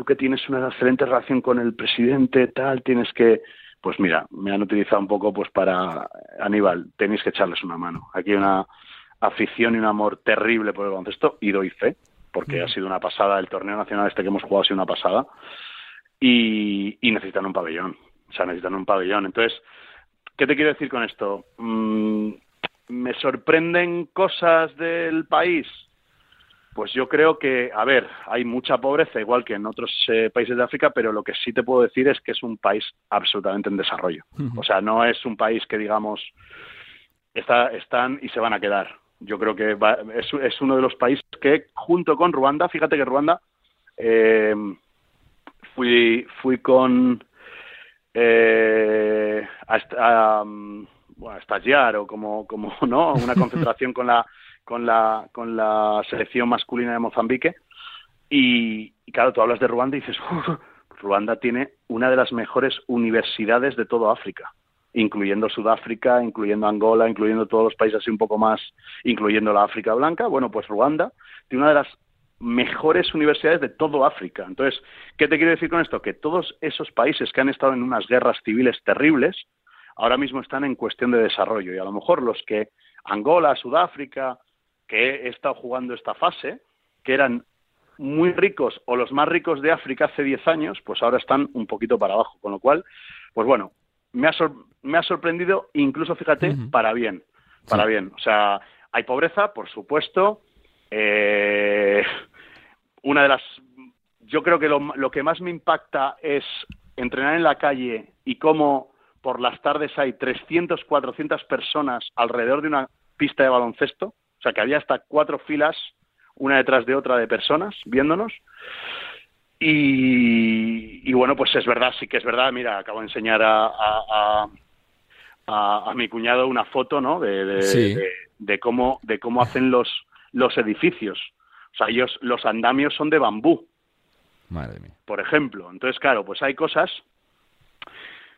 tú que tienes una excelente relación con el presidente, tal, tienes que, pues mira, me han utilizado un poco pues para Aníbal, tenéis que echarles una mano. Aquí hay una afición y un amor terrible por el baloncesto y doy fe, porque ha sido una pasada, el torneo nacional este que hemos jugado ha sido una pasada y, y necesitan un pabellón, o sea, necesitan un pabellón. Entonces, ¿qué te quiero decir con esto? Mm, ¿Me sorprenden cosas del país? Pues yo creo que, a ver, hay mucha pobreza, igual que en otros eh, países de África, pero lo que sí te puedo decir es que es un país absolutamente en desarrollo. O sea, no es un país que, digamos, está, están y se van a quedar. Yo creo que va- es, es uno de los países que, junto con Ruanda, fíjate que Ruanda, eh, fui, fui con eh, a, est- a, mm, bueno, a estallar o como, como no una concentración con la con la con la selección masculina de Mozambique y, claro tú hablas de Ruanda y dices "Uf, Ruanda tiene una de las mejores universidades de todo África incluyendo Sudáfrica, incluyendo Angola, incluyendo todos los países así un poco más, incluyendo la África Blanca, bueno, pues Ruanda tiene una de las mejores universidades de todo África. Entonces, ¿qué te quiero decir con esto? Que todos esos países que han estado en unas guerras civiles terribles, ahora mismo están en cuestión de desarrollo. Y a lo mejor los que Angola, Sudáfrica, que he estado jugando esta fase, que eran muy ricos o los más ricos de África hace 10 años, pues ahora están un poquito para abajo. Con lo cual, pues bueno, me ha, me ha sorprendido, incluso fíjate, para bien. Para bien. O sea, hay pobreza, por supuesto. Eh, una de las. Yo creo que lo, lo que más me impacta es entrenar en la calle y cómo por las tardes hay 300, 400 personas alrededor de una pista de baloncesto. O sea, que había hasta cuatro filas, una detrás de otra, de personas viéndonos. Y, bueno, pues es verdad, sí que es verdad. Mira, acabo de enseñar a, a, a, mi cuñado una foto, ¿no? De, de, cómo, de cómo hacen los, los edificios. O sea, ellos, los andamios son de bambú. Madre mía. Por ejemplo. Entonces, claro, pues hay cosas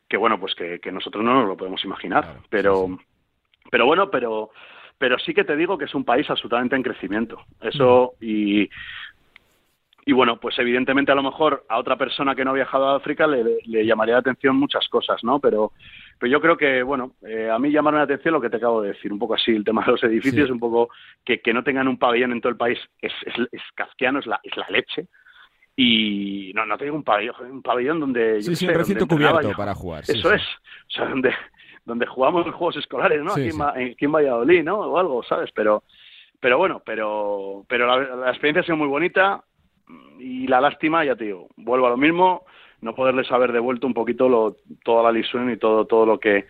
que, bueno, pues que, nosotros no nos lo podemos imaginar. pero, pero bueno, pero, pero sí que te digo que es un país absolutamente en crecimiento. Eso, y, y bueno, pues evidentemente a lo mejor a otra persona que no ha viajado a África le, le llamaría la atención muchas cosas, ¿no? Pero, pero yo creo que, bueno, eh, a mí llamarme la atención lo que te acabo de decir, un poco así, el tema de los edificios, un poco que, que, no tengan un pabellón en todo el país es, es, es kafkiano, es la, es la leche. Y no, no tengo un pabellón, un pabellón donde... Sí, sí, un recinto cubierto para jugar. Eso es, o sea, donde, donde jugamos en juegos escolares, ¿no? aquí, en, aquí en Valladolid, ¿no? O algo, ¿sabes? Pero, pero bueno, pero, pero la, la experiencia ha sido muy bonita y la lástima, ya te digo, vuelvo a lo mismo, no poderles haber devuelto un poquito lo, toda la lesión y todo, todo lo que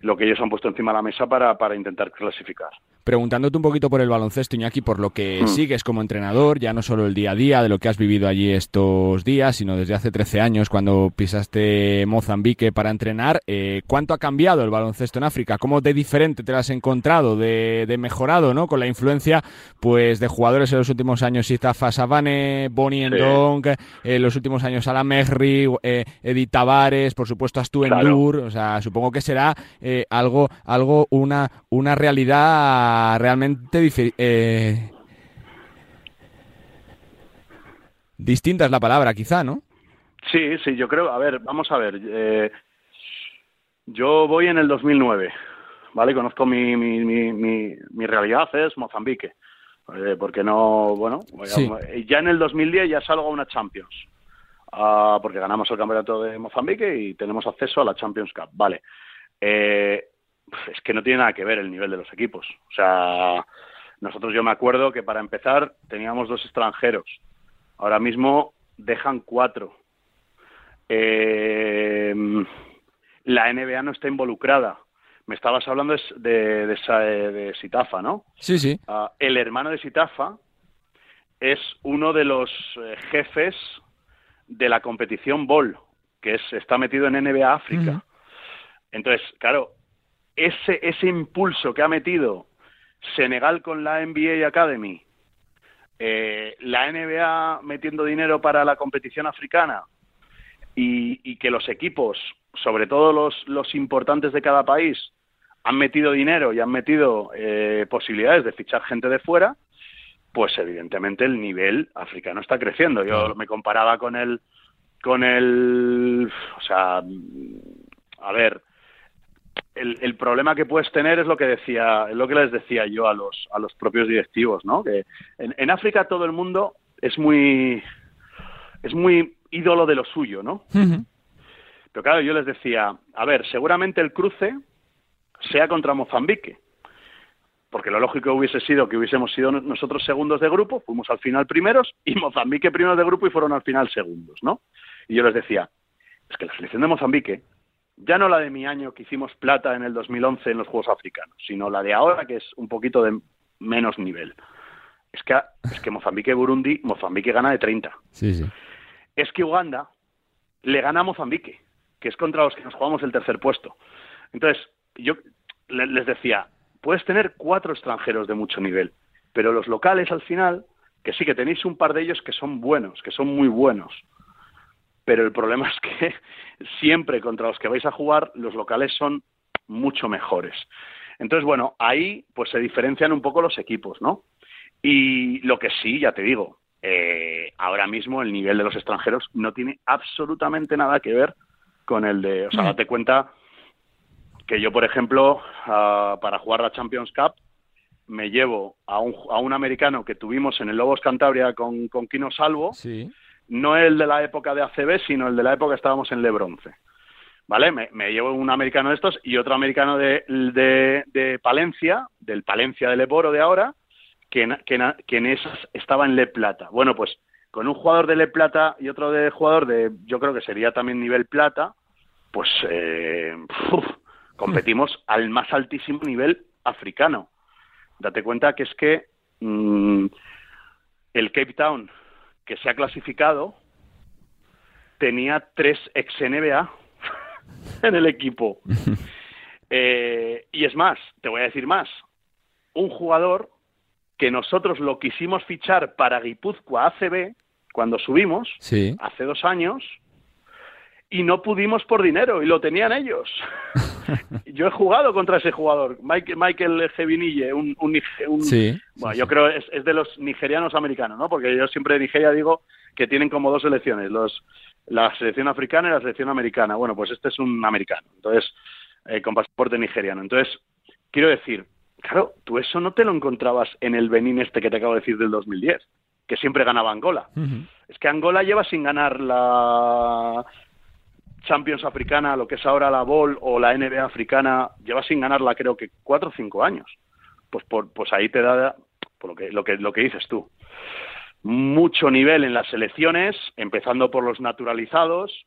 lo que ellos han puesto encima de la mesa para, para intentar clasificar preguntándote un poquito por el baloncesto, Iñaki, por lo que hmm. sigues como entrenador, ya no solo el día a día de lo que has vivido allí estos días, sino desde hace 13 años cuando pisaste Mozambique para entrenar. Eh, ¿Cuánto ha cambiado el baloncesto en África? ¿Cómo de diferente te lo has encontrado, de, mejorado, ¿no? Con la influencia pues de jugadores en los últimos años, Itafa Savane, Bonnie Endong, en eh, los últimos años Alan Mehri, eh, Edith Tavares, por supuesto Astu Endur, o sea, supongo que será eh, algo, algo, una, una realidad realmente eh, distinta es la palabra, quizá, ¿no? Sí, sí, yo creo, a ver, vamos a ver. Eh, yo voy en el 2009, ¿vale? Conozco mi, mi, mi, mi, realidad, es Mozambique. Eh, porque no, bueno, ya en el 2010 ya salgo a una Champions. Ah, porque ganamos el campeonato de Mozambique y tenemos acceso a la Champions Cup. Vale. Eh, es que no tiene nada que ver el nivel de los equipos. O sea, nosotros yo me acuerdo que para empezar teníamos dos extranjeros. Ahora mismo dejan cuatro. Eh, la NBA no está involucrada. Me estabas hablando de, de, Sitafa, ¿no? Sí, sí. Ah, el hermano de Sitafa es uno de los eh, jefes de la competición Ball, que es, está metido en NBA África. Entonces, claro, ese, ese impulso que ha metido Senegal con la NBA Academy, eh, la NBA metiendo dinero para la competición africana y, que los equipos, sobre todo los, los, importantes de cada país, han metido dinero y han metido eh, posibilidades de fichar gente de fuera, pues evidentemente el nivel africano está creciendo. Yo me comparaba con el, con el, o sea, a ver, el, el, problema que puedes tener es lo que decía, es lo que les decía yo a los, a los propios directivos, ¿no? Que en, en África todo el mundo es muy, es muy ídolo de lo suyo, ¿no? Pero claro, yo les decía, a ver, seguramente el cruce sea contra Mozambique, porque lo lógico hubiese sido que hubiésemos sido nosotros segundos de grupo, fuimos al final primeros, y Mozambique primeros de grupo y fueron al final segundos, ¿no? Y yo les decía, es que la selección de Mozambique ya no la de mi año que hicimos plata en el 2011 en los Juegos Africanos, sino la de ahora que es un poquito de menos nivel. Es que, es que Mozambique Burundi, Mozambique gana de 30. Sí, sí. Es que Uganda le gana a Mozambique, que es contra los que nos jugamos el tercer puesto. Entonces, yo les decía, puedes tener cuatro extranjeros de mucho nivel, pero los locales al final, que sí que tenéis un par de ellos que son buenos, que son muy buenos, pero el problema es que siempre contra los que vais a jugar los locales son mucho mejores. Entonces, bueno, ahí pues se diferencian un poco los equipos, ¿no? Y lo que sí, ya te digo, eh, ahora mismo el nivel de los extranjeros no tiene absolutamente nada que ver con el de, o sea, date cuenta que yo, por ejemplo, ah, para jugar la Champions Cup, me llevo a un, a un americano que tuvimos en el Lobos Cantabria con, con Kino Salvo, no el de la época de ACB, sino el de la época que estábamos en Lebronce. ¿Vale? Me, me llevo un americano de estos y otro americano de, de, de Palencia, del Palencia de Leboro de ahora, que en, que, en, que en esas estaba en Le Plata. Bueno, pues con un jugador de Le Plata y otro de jugador de, yo creo que sería también nivel plata, pues eh, uf, competimos al más altísimo nivel africano. Date cuenta que es que mmm, el Cape Town que se ha clasificado tenía tres ex NBA en el equipo. Eh, y es más, te voy a decir más, un jugador que nosotros lo quisimos fichar para Guipúzcoa ACB cuando subimos, Sí. hace dos años, y no pudimos por dinero, y lo tenían ellos. yo he jugado contra ese jugador, Mike- Michael Gevinille, un, un, un- Sí, bueno, yo creo es, es de los nigerianos americanos, ¿no? Porque yo siempre de Nigeria digo que tienen como dos selecciones, los la selección africana y la selección americana. Bueno, pues este es un americano, entonces eh, con pasaporte nigeriano. Entonces quiero decir, claro, tú eso no te lo encontrabas en el Benín este que te acabo de decir del 2010, que siempre ganaba Angola. Es que Angola lleva sin ganar la Champions africana, lo que es ahora la Ball o la NBA africana, lleva sin ganarla creo que cuatro o cinco años. Pues por, pues ahí te da por lo que lo que lo que dices tú. Mucho nivel en las selecciones, empezando por los naturalizados.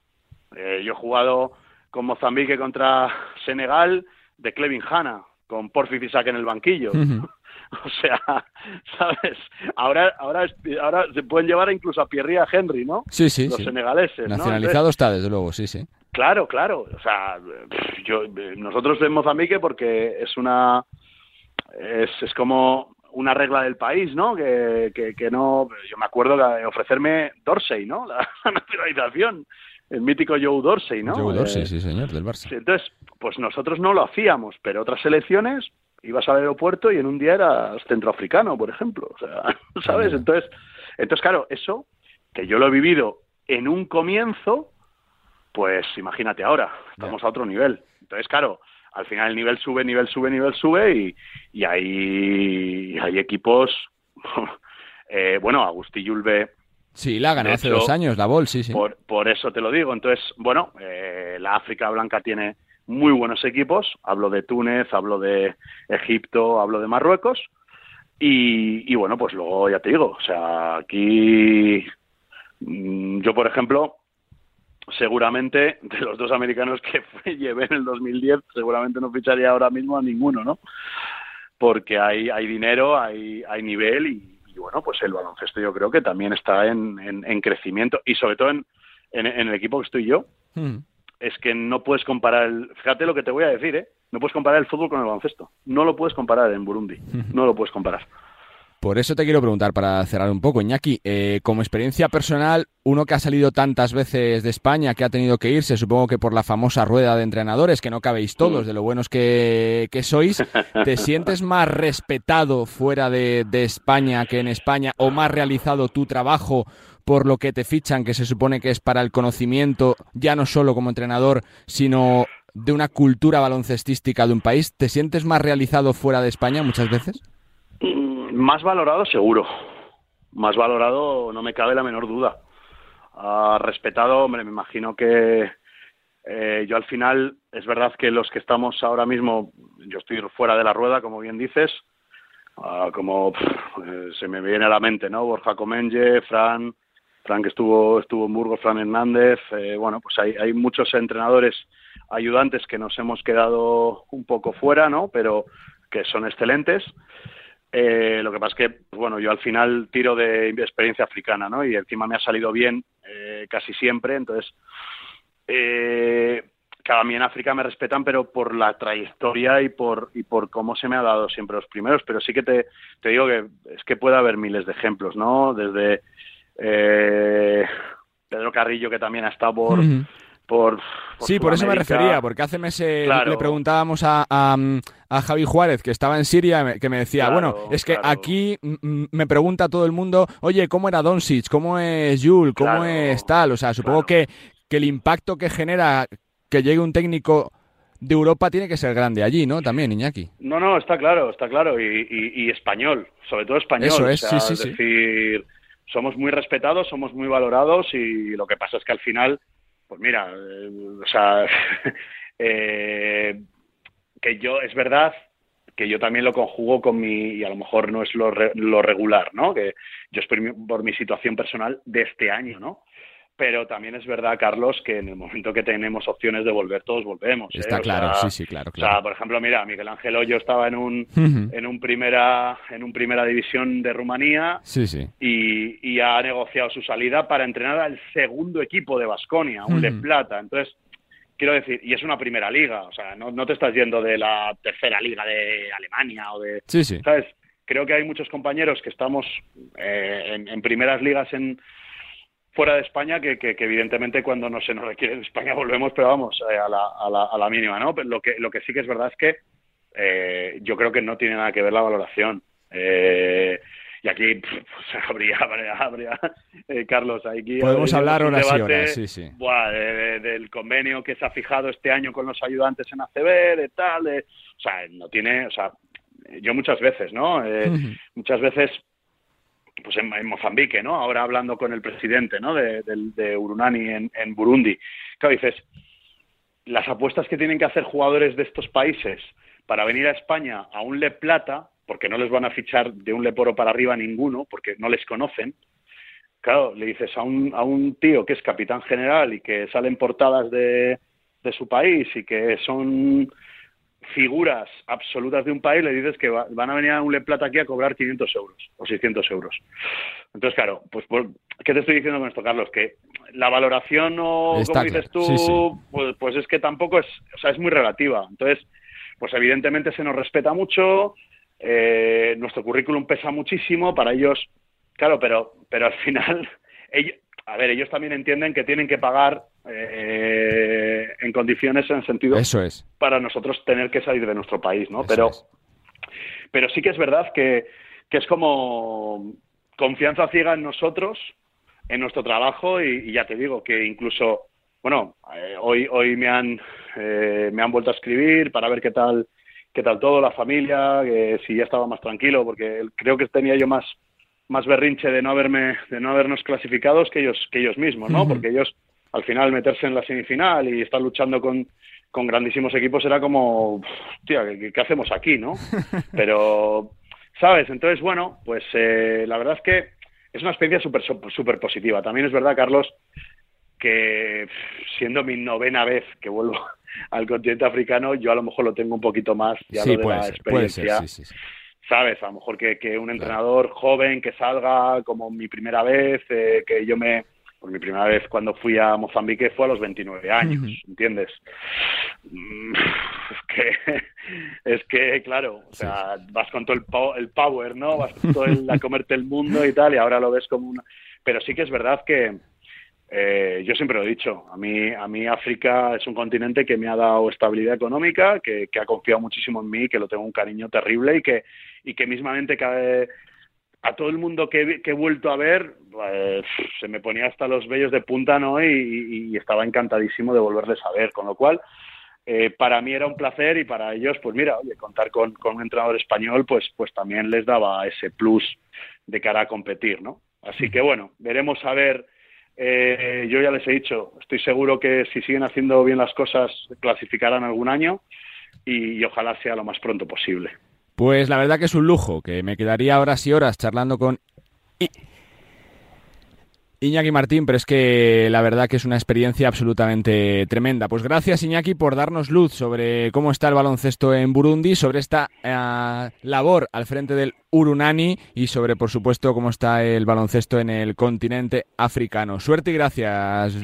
Eh, yo he jugado con Mozambique contra Senegal de Clevin Hanna, con Porfi Fisac en el banquillo. O sea, ¿sabes? Ahora, ahora, ahora se pueden llevar incluso a Pierre y a Henry, ¿no? Sí, sí, Los sí. senegaleses. Nacionalizado está, desde luego, sí, sí. Claro, claro. O sea, yo, eh, nosotros en Mozambique porque es una es, es como una regla del país, ¿no? Que, que, que no. Yo me acuerdo de ofrecerme Dorsey, ¿no? La, la nacionalización, el mítico Joe Dorsey, ¿no? Joe Dorsey, Eh, sí, señor, del Barça. Entonces, pues nosotros no lo hacíamos, pero otras selecciones ibas al aeropuerto y en un día eras centroafricano, por ejemplo. O sea, ¿sabes? Entonces, entonces claro, eso que yo lo he vivido en un comienzo, pues imagínate ahora, estamos a otro nivel. Entonces, claro, al final el nivel sube, nivel sube, nivel sube y, y hay, hay equipos, eh, bueno, Agustí Yulbe Sí, la ganó hace dos años, la Bol, sí, sí. por, por eso te lo digo. Entonces, bueno, eh, la África Blanca tiene muy buenos equipos. Hablo de Túnez, hablo de Egipto, hablo de Marruecos. Y, bueno, pues luego ya te digo, o sea, aquí mm, yo, por ejemplo, seguramente de los dos americanos que llevé en el 2010, seguramente no ficharía ahora mismo a ninguno, ¿no? Porque hay, hay dinero, hay, hay nivel y, bueno, pues el baloncesto yo creo que también está en, en- en crecimiento y sobre todo en, en- el equipo que estoy yo, Mm. Es que no puedes comparar, el, fíjate lo que te voy a decir, ¿eh? No puedes comparar el fútbol con el baloncesto. No lo puedes comparar en Burundi. No lo puedes comparar. Por eso te quiero preguntar, para cerrar un poco, Iñaki, eh, como experiencia personal, uno que ha salido tantas veces de España, que ha tenido que irse, supongo que por la famosa rueda de entrenadores, que no cabéis todos, de lo buenos que, que sois, ¿te sientes más respetado fuera de, de España que en España o más realizado tu trabajo por lo que te fichan, que se supone que es para el conocimiento, ya no solo como entrenador, sino de una cultura baloncestística de un país? ¿Te sientes más realizado fuera de España muchas veces? Mm, Más valorado seguro. Más valorado no me cabe la menor duda. Ah, respetado, hombre, me imagino que eh, yo al final, es verdad que los que estamos ahora mismo, yo estoy fuera de la rueda, como bien dices, ah, como eh, se me viene a la mente, ¿no? Borja Comenge, Fran, Fran que estuvo, estuvo en Burgos, Fran Hernández, eh, bueno, pues hay, hay muchos entrenadores ayudantes que nos hemos quedado un poco fuera, ¿no? Pero que son excelentes. Eh, lo que pasa es que, pues bueno, yo al final tiro de experiencia africana, ¿no? Y encima me ha salido bien eh, casi siempre, entonces, eh, claro, a mí en África me respetan, pero por la trayectoria y por, y por cómo se me ha dado siempre los primeros, pero sí que te, te digo que es que puede haber miles de ejemplos, ¿no? Desde eh, Pedro Carrillo, que también ha estado por, por, Sí, por eso me refería, porque hace meses Claro. le preguntábamos a, a, a Javi Juárez, que estaba en Siria, que me decía, Claro, bueno, es que claro. aquí me pregunta todo el mundo, oye, ¿cómo era Doncic? ¿Cómo es Jules? ¿Cómo es tal? O sea, supongo que, que el impacto que genera que llegue un técnico de Europa tiene que ser grande allí, ¿no? También, Iñaki. No, no, está claro, está claro. Y, y- y español, sobre todo español. Eso o es, sea, sí, sí, sí. decir, somos muy respetados, somos muy valorados y lo que pasa es que al final, pues mira, eh, o sea, eh, que yo, es verdad que yo también lo conjugo con mi, y a lo mejor no es lo, re- lo regular, ¿no? Que yo es por mi, por mi situación personal de este año, ¿no? Pero también es verdad, Carlos, que en el momento que tenemos opciones de volver, todos volvemos. ¿eh? Está O claro, sea, sí, sí, claro, O sea, por ejemplo, mira, Miguel Ángel Hoyo estaba en un, en un primera, en un primera división de Rumanía Sí, sí. y, y ha negociado su salida para entrenar al segundo equipo de Basconia, un. Le Plata. Entonces, quiero decir, y es una primera liga, o sea, no, no te estás yendo de la tercera liga de Alemania o de, Sí, sí. ¿sabes? Creo que hay muchos compañeros que estamos eh, en, en primeras ligas en fuera de España que, que- que evidentemente cuando no se nos requiere en España volvemos, pero vamos, eh, a, la, a, la, a la mínima, ¿no? Pero lo que, lo que sí que es verdad es que eh, yo creo que no tiene nada que ver la valoración. Eh, y aquí pues, habría, habría, habría, eh, Carlos, aquí Podemos hablar horas y debate, horas, sí, sí. buah, de- de- del convenio que se ha fijado este año con los ayudantes en ACB, de tal, de- o sea, no tiene, o sea, yo muchas veces, ¿no? Eh, muchas veces pues en, Mozambique, ¿no? Ahora hablando con el presidente, ¿no? De, del- de Urunani en, en Burundi. Claro, dices, las apuestas que tienen que hacer jugadores de estos países para venir a España a un Le Plata, porque no les van a fichar de un Leporo para arriba ninguno, porque no les conocen. Claro, le dices a un, a un tío que es capitán general y que salen portadas de, de su país y que son figuras absolutas de un país, le dices que va- van a venir a un Le Plata aquí a cobrar 500 euros o 600 euros. Entonces, claro, pues, por- ¿qué te estoy diciendo con esto, Carlos? Que la valoración, o Está como dices tú, sí, sí. Pues, pues es que tampoco es, o sea, es muy relativa. Entonces, pues evidentemente se nos respeta mucho, eh, nuestro currículum pesa muchísimo para ellos, claro, pero, pero al final, ellos, a ver, ellos también entienden que tienen que pagar eh, en condiciones en sentido Eso es. para nosotros tener que salir de nuestro país, ¿no? Eso Pero, es. pero sí que es verdad que, que es como confianza ciega en nosotros, en nuestro trabajo y, y ya te digo que incluso, bueno, eh, hoy hoy me han eh, me han vuelto a escribir para ver qué tal qué tal todo la familia, que si ya estaba más tranquilo porque creo que tenía yo más más berrinche de no haberme de no habernos clasificados que ellos que ellos mismos, ¿no? Porque ellos al final meterse en la semifinal y estar luchando con con grandísimos equipos era como, tía, ¿qué, qué hacemos aquí, no? Pero, ¿sabes? Entonces, bueno, pues eh, la verdad es que es una experiencia súper súper positiva. También es verdad, Carlos, que siendo mi novena vez que vuelvo al continente africano, yo a lo mejor lo tengo un poquito más ya Sí, lo de puede la ser, puede ser, experiencia. sí, sí, sí. ¿Sabes? A lo mejor que, que un entrenador joven que salga como mi primera vez, eh, que yo me... Pues mi primera vez cuando fui a Mozambique fue a los 29 años. ¿entiendes? Mm, Es que, es que, claro, o sea, vas con todo el, po- el power, ¿no? Vas con todo el, a comerte el mundo y tal, y ahora lo ves como una... Pero sí que es verdad que, eh, yo siempre lo he dicho, a mí, a mí África es un continente que me ha dado estabilidad económica, que, que ha confiado muchísimo en mí, que lo tengo un cariño terrible y que, y que mismamente cada, a todo el mundo que, he- vuelto a ver, pues, se me ponía hasta los vellos de punta, ¿no? Y, estaba encantadísimo de volverles a ver, con lo cual, eh, para mí era un placer y para ellos, pues mira, oye, contar con, un entrenador español, pues, pues también les daba ese plus de cara a competir, ¿no? Así que bueno, veremos a ver. eh, yo ya les he dicho, estoy seguro que si siguen haciendo bien las cosas, clasificarán algún año y ojalá sea lo más pronto posible. Pues la verdad que es un lujo, que me quedaría horas y horas charlando con Iñaki Martín, pero es que la verdad que es una experiencia absolutamente tremenda. Pues gracias Iñaki por darnos luz sobre cómo está el baloncesto en Burundi, sobre esta eh, labor al frente del Urunani y sobre, por supuesto, cómo está el baloncesto en el continente africano. Suerte y gracias.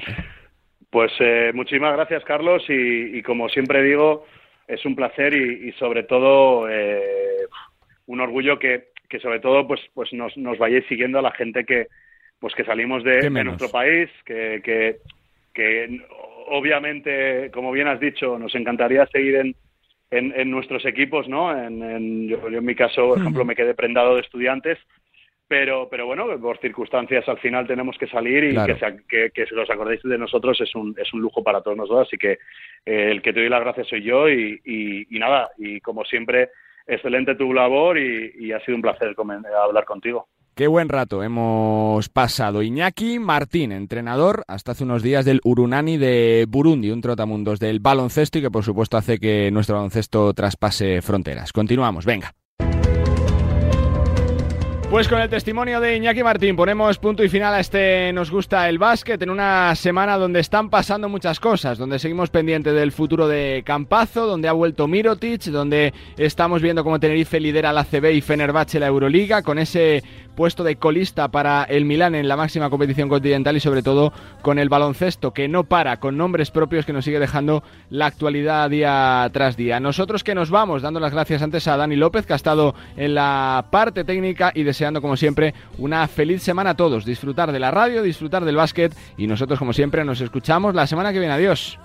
Pues eh, muchísimas gracias, Carlos, y como siempre digo, es un placer y, y sobre todo eh, un orgullo que, que sobre todo pues, pues nos, nos vayáis siguiendo a la gente que pues que salimos de, nuestro país, que, que, que obviamente, como bien has dicho, nos encantaría seguir en, en, nuestros equipos, ¿no? En, yo, en mi caso, por ejemplo, me quedé prendado de estudiantes, pero, pero bueno, por circunstancias al final tenemos que salir y que, que, que, si os acordéis de nosotros es un, es un lujo para todos nosotros, así que eh, el que te doy las gracias soy yo y, y, nada, y como siempre, excelente tu labor y, y ha sido un placer hablar contigo. Qué buen rato hemos pasado. Iñaki Martín, entrenador hasta hace unos días del Urunani de Burundi, un trotamundos del baloncesto y que por supuesto hace que nuestro baloncesto traspase fronteras. Continuamos, venga. Pues con el testimonio de Iñaki Martín ponemos punto y final a este Nos gusta el básquet en una semana donde están pasando muchas cosas, donde seguimos pendientes del futuro de Campazo, donde ha vuelto Mirotic, donde estamos viendo cómo Tenerife lidera la CB y Fenerbahce la Euroliga, con ese puesto de colista para el Milán en la máxima competición continental y sobre todo con el baloncesto que no para, con nombres propios que nos sigue dejando la actualidad día tras día. Nosotros que nos vamos dando las gracias antes a Dani López que ha estado en la parte técnica y deseando como siempre una feliz semana a todos, disfrutar de la radio, disfrutar del básquet y nosotros como siempre nos escuchamos la semana que viene. Adiós.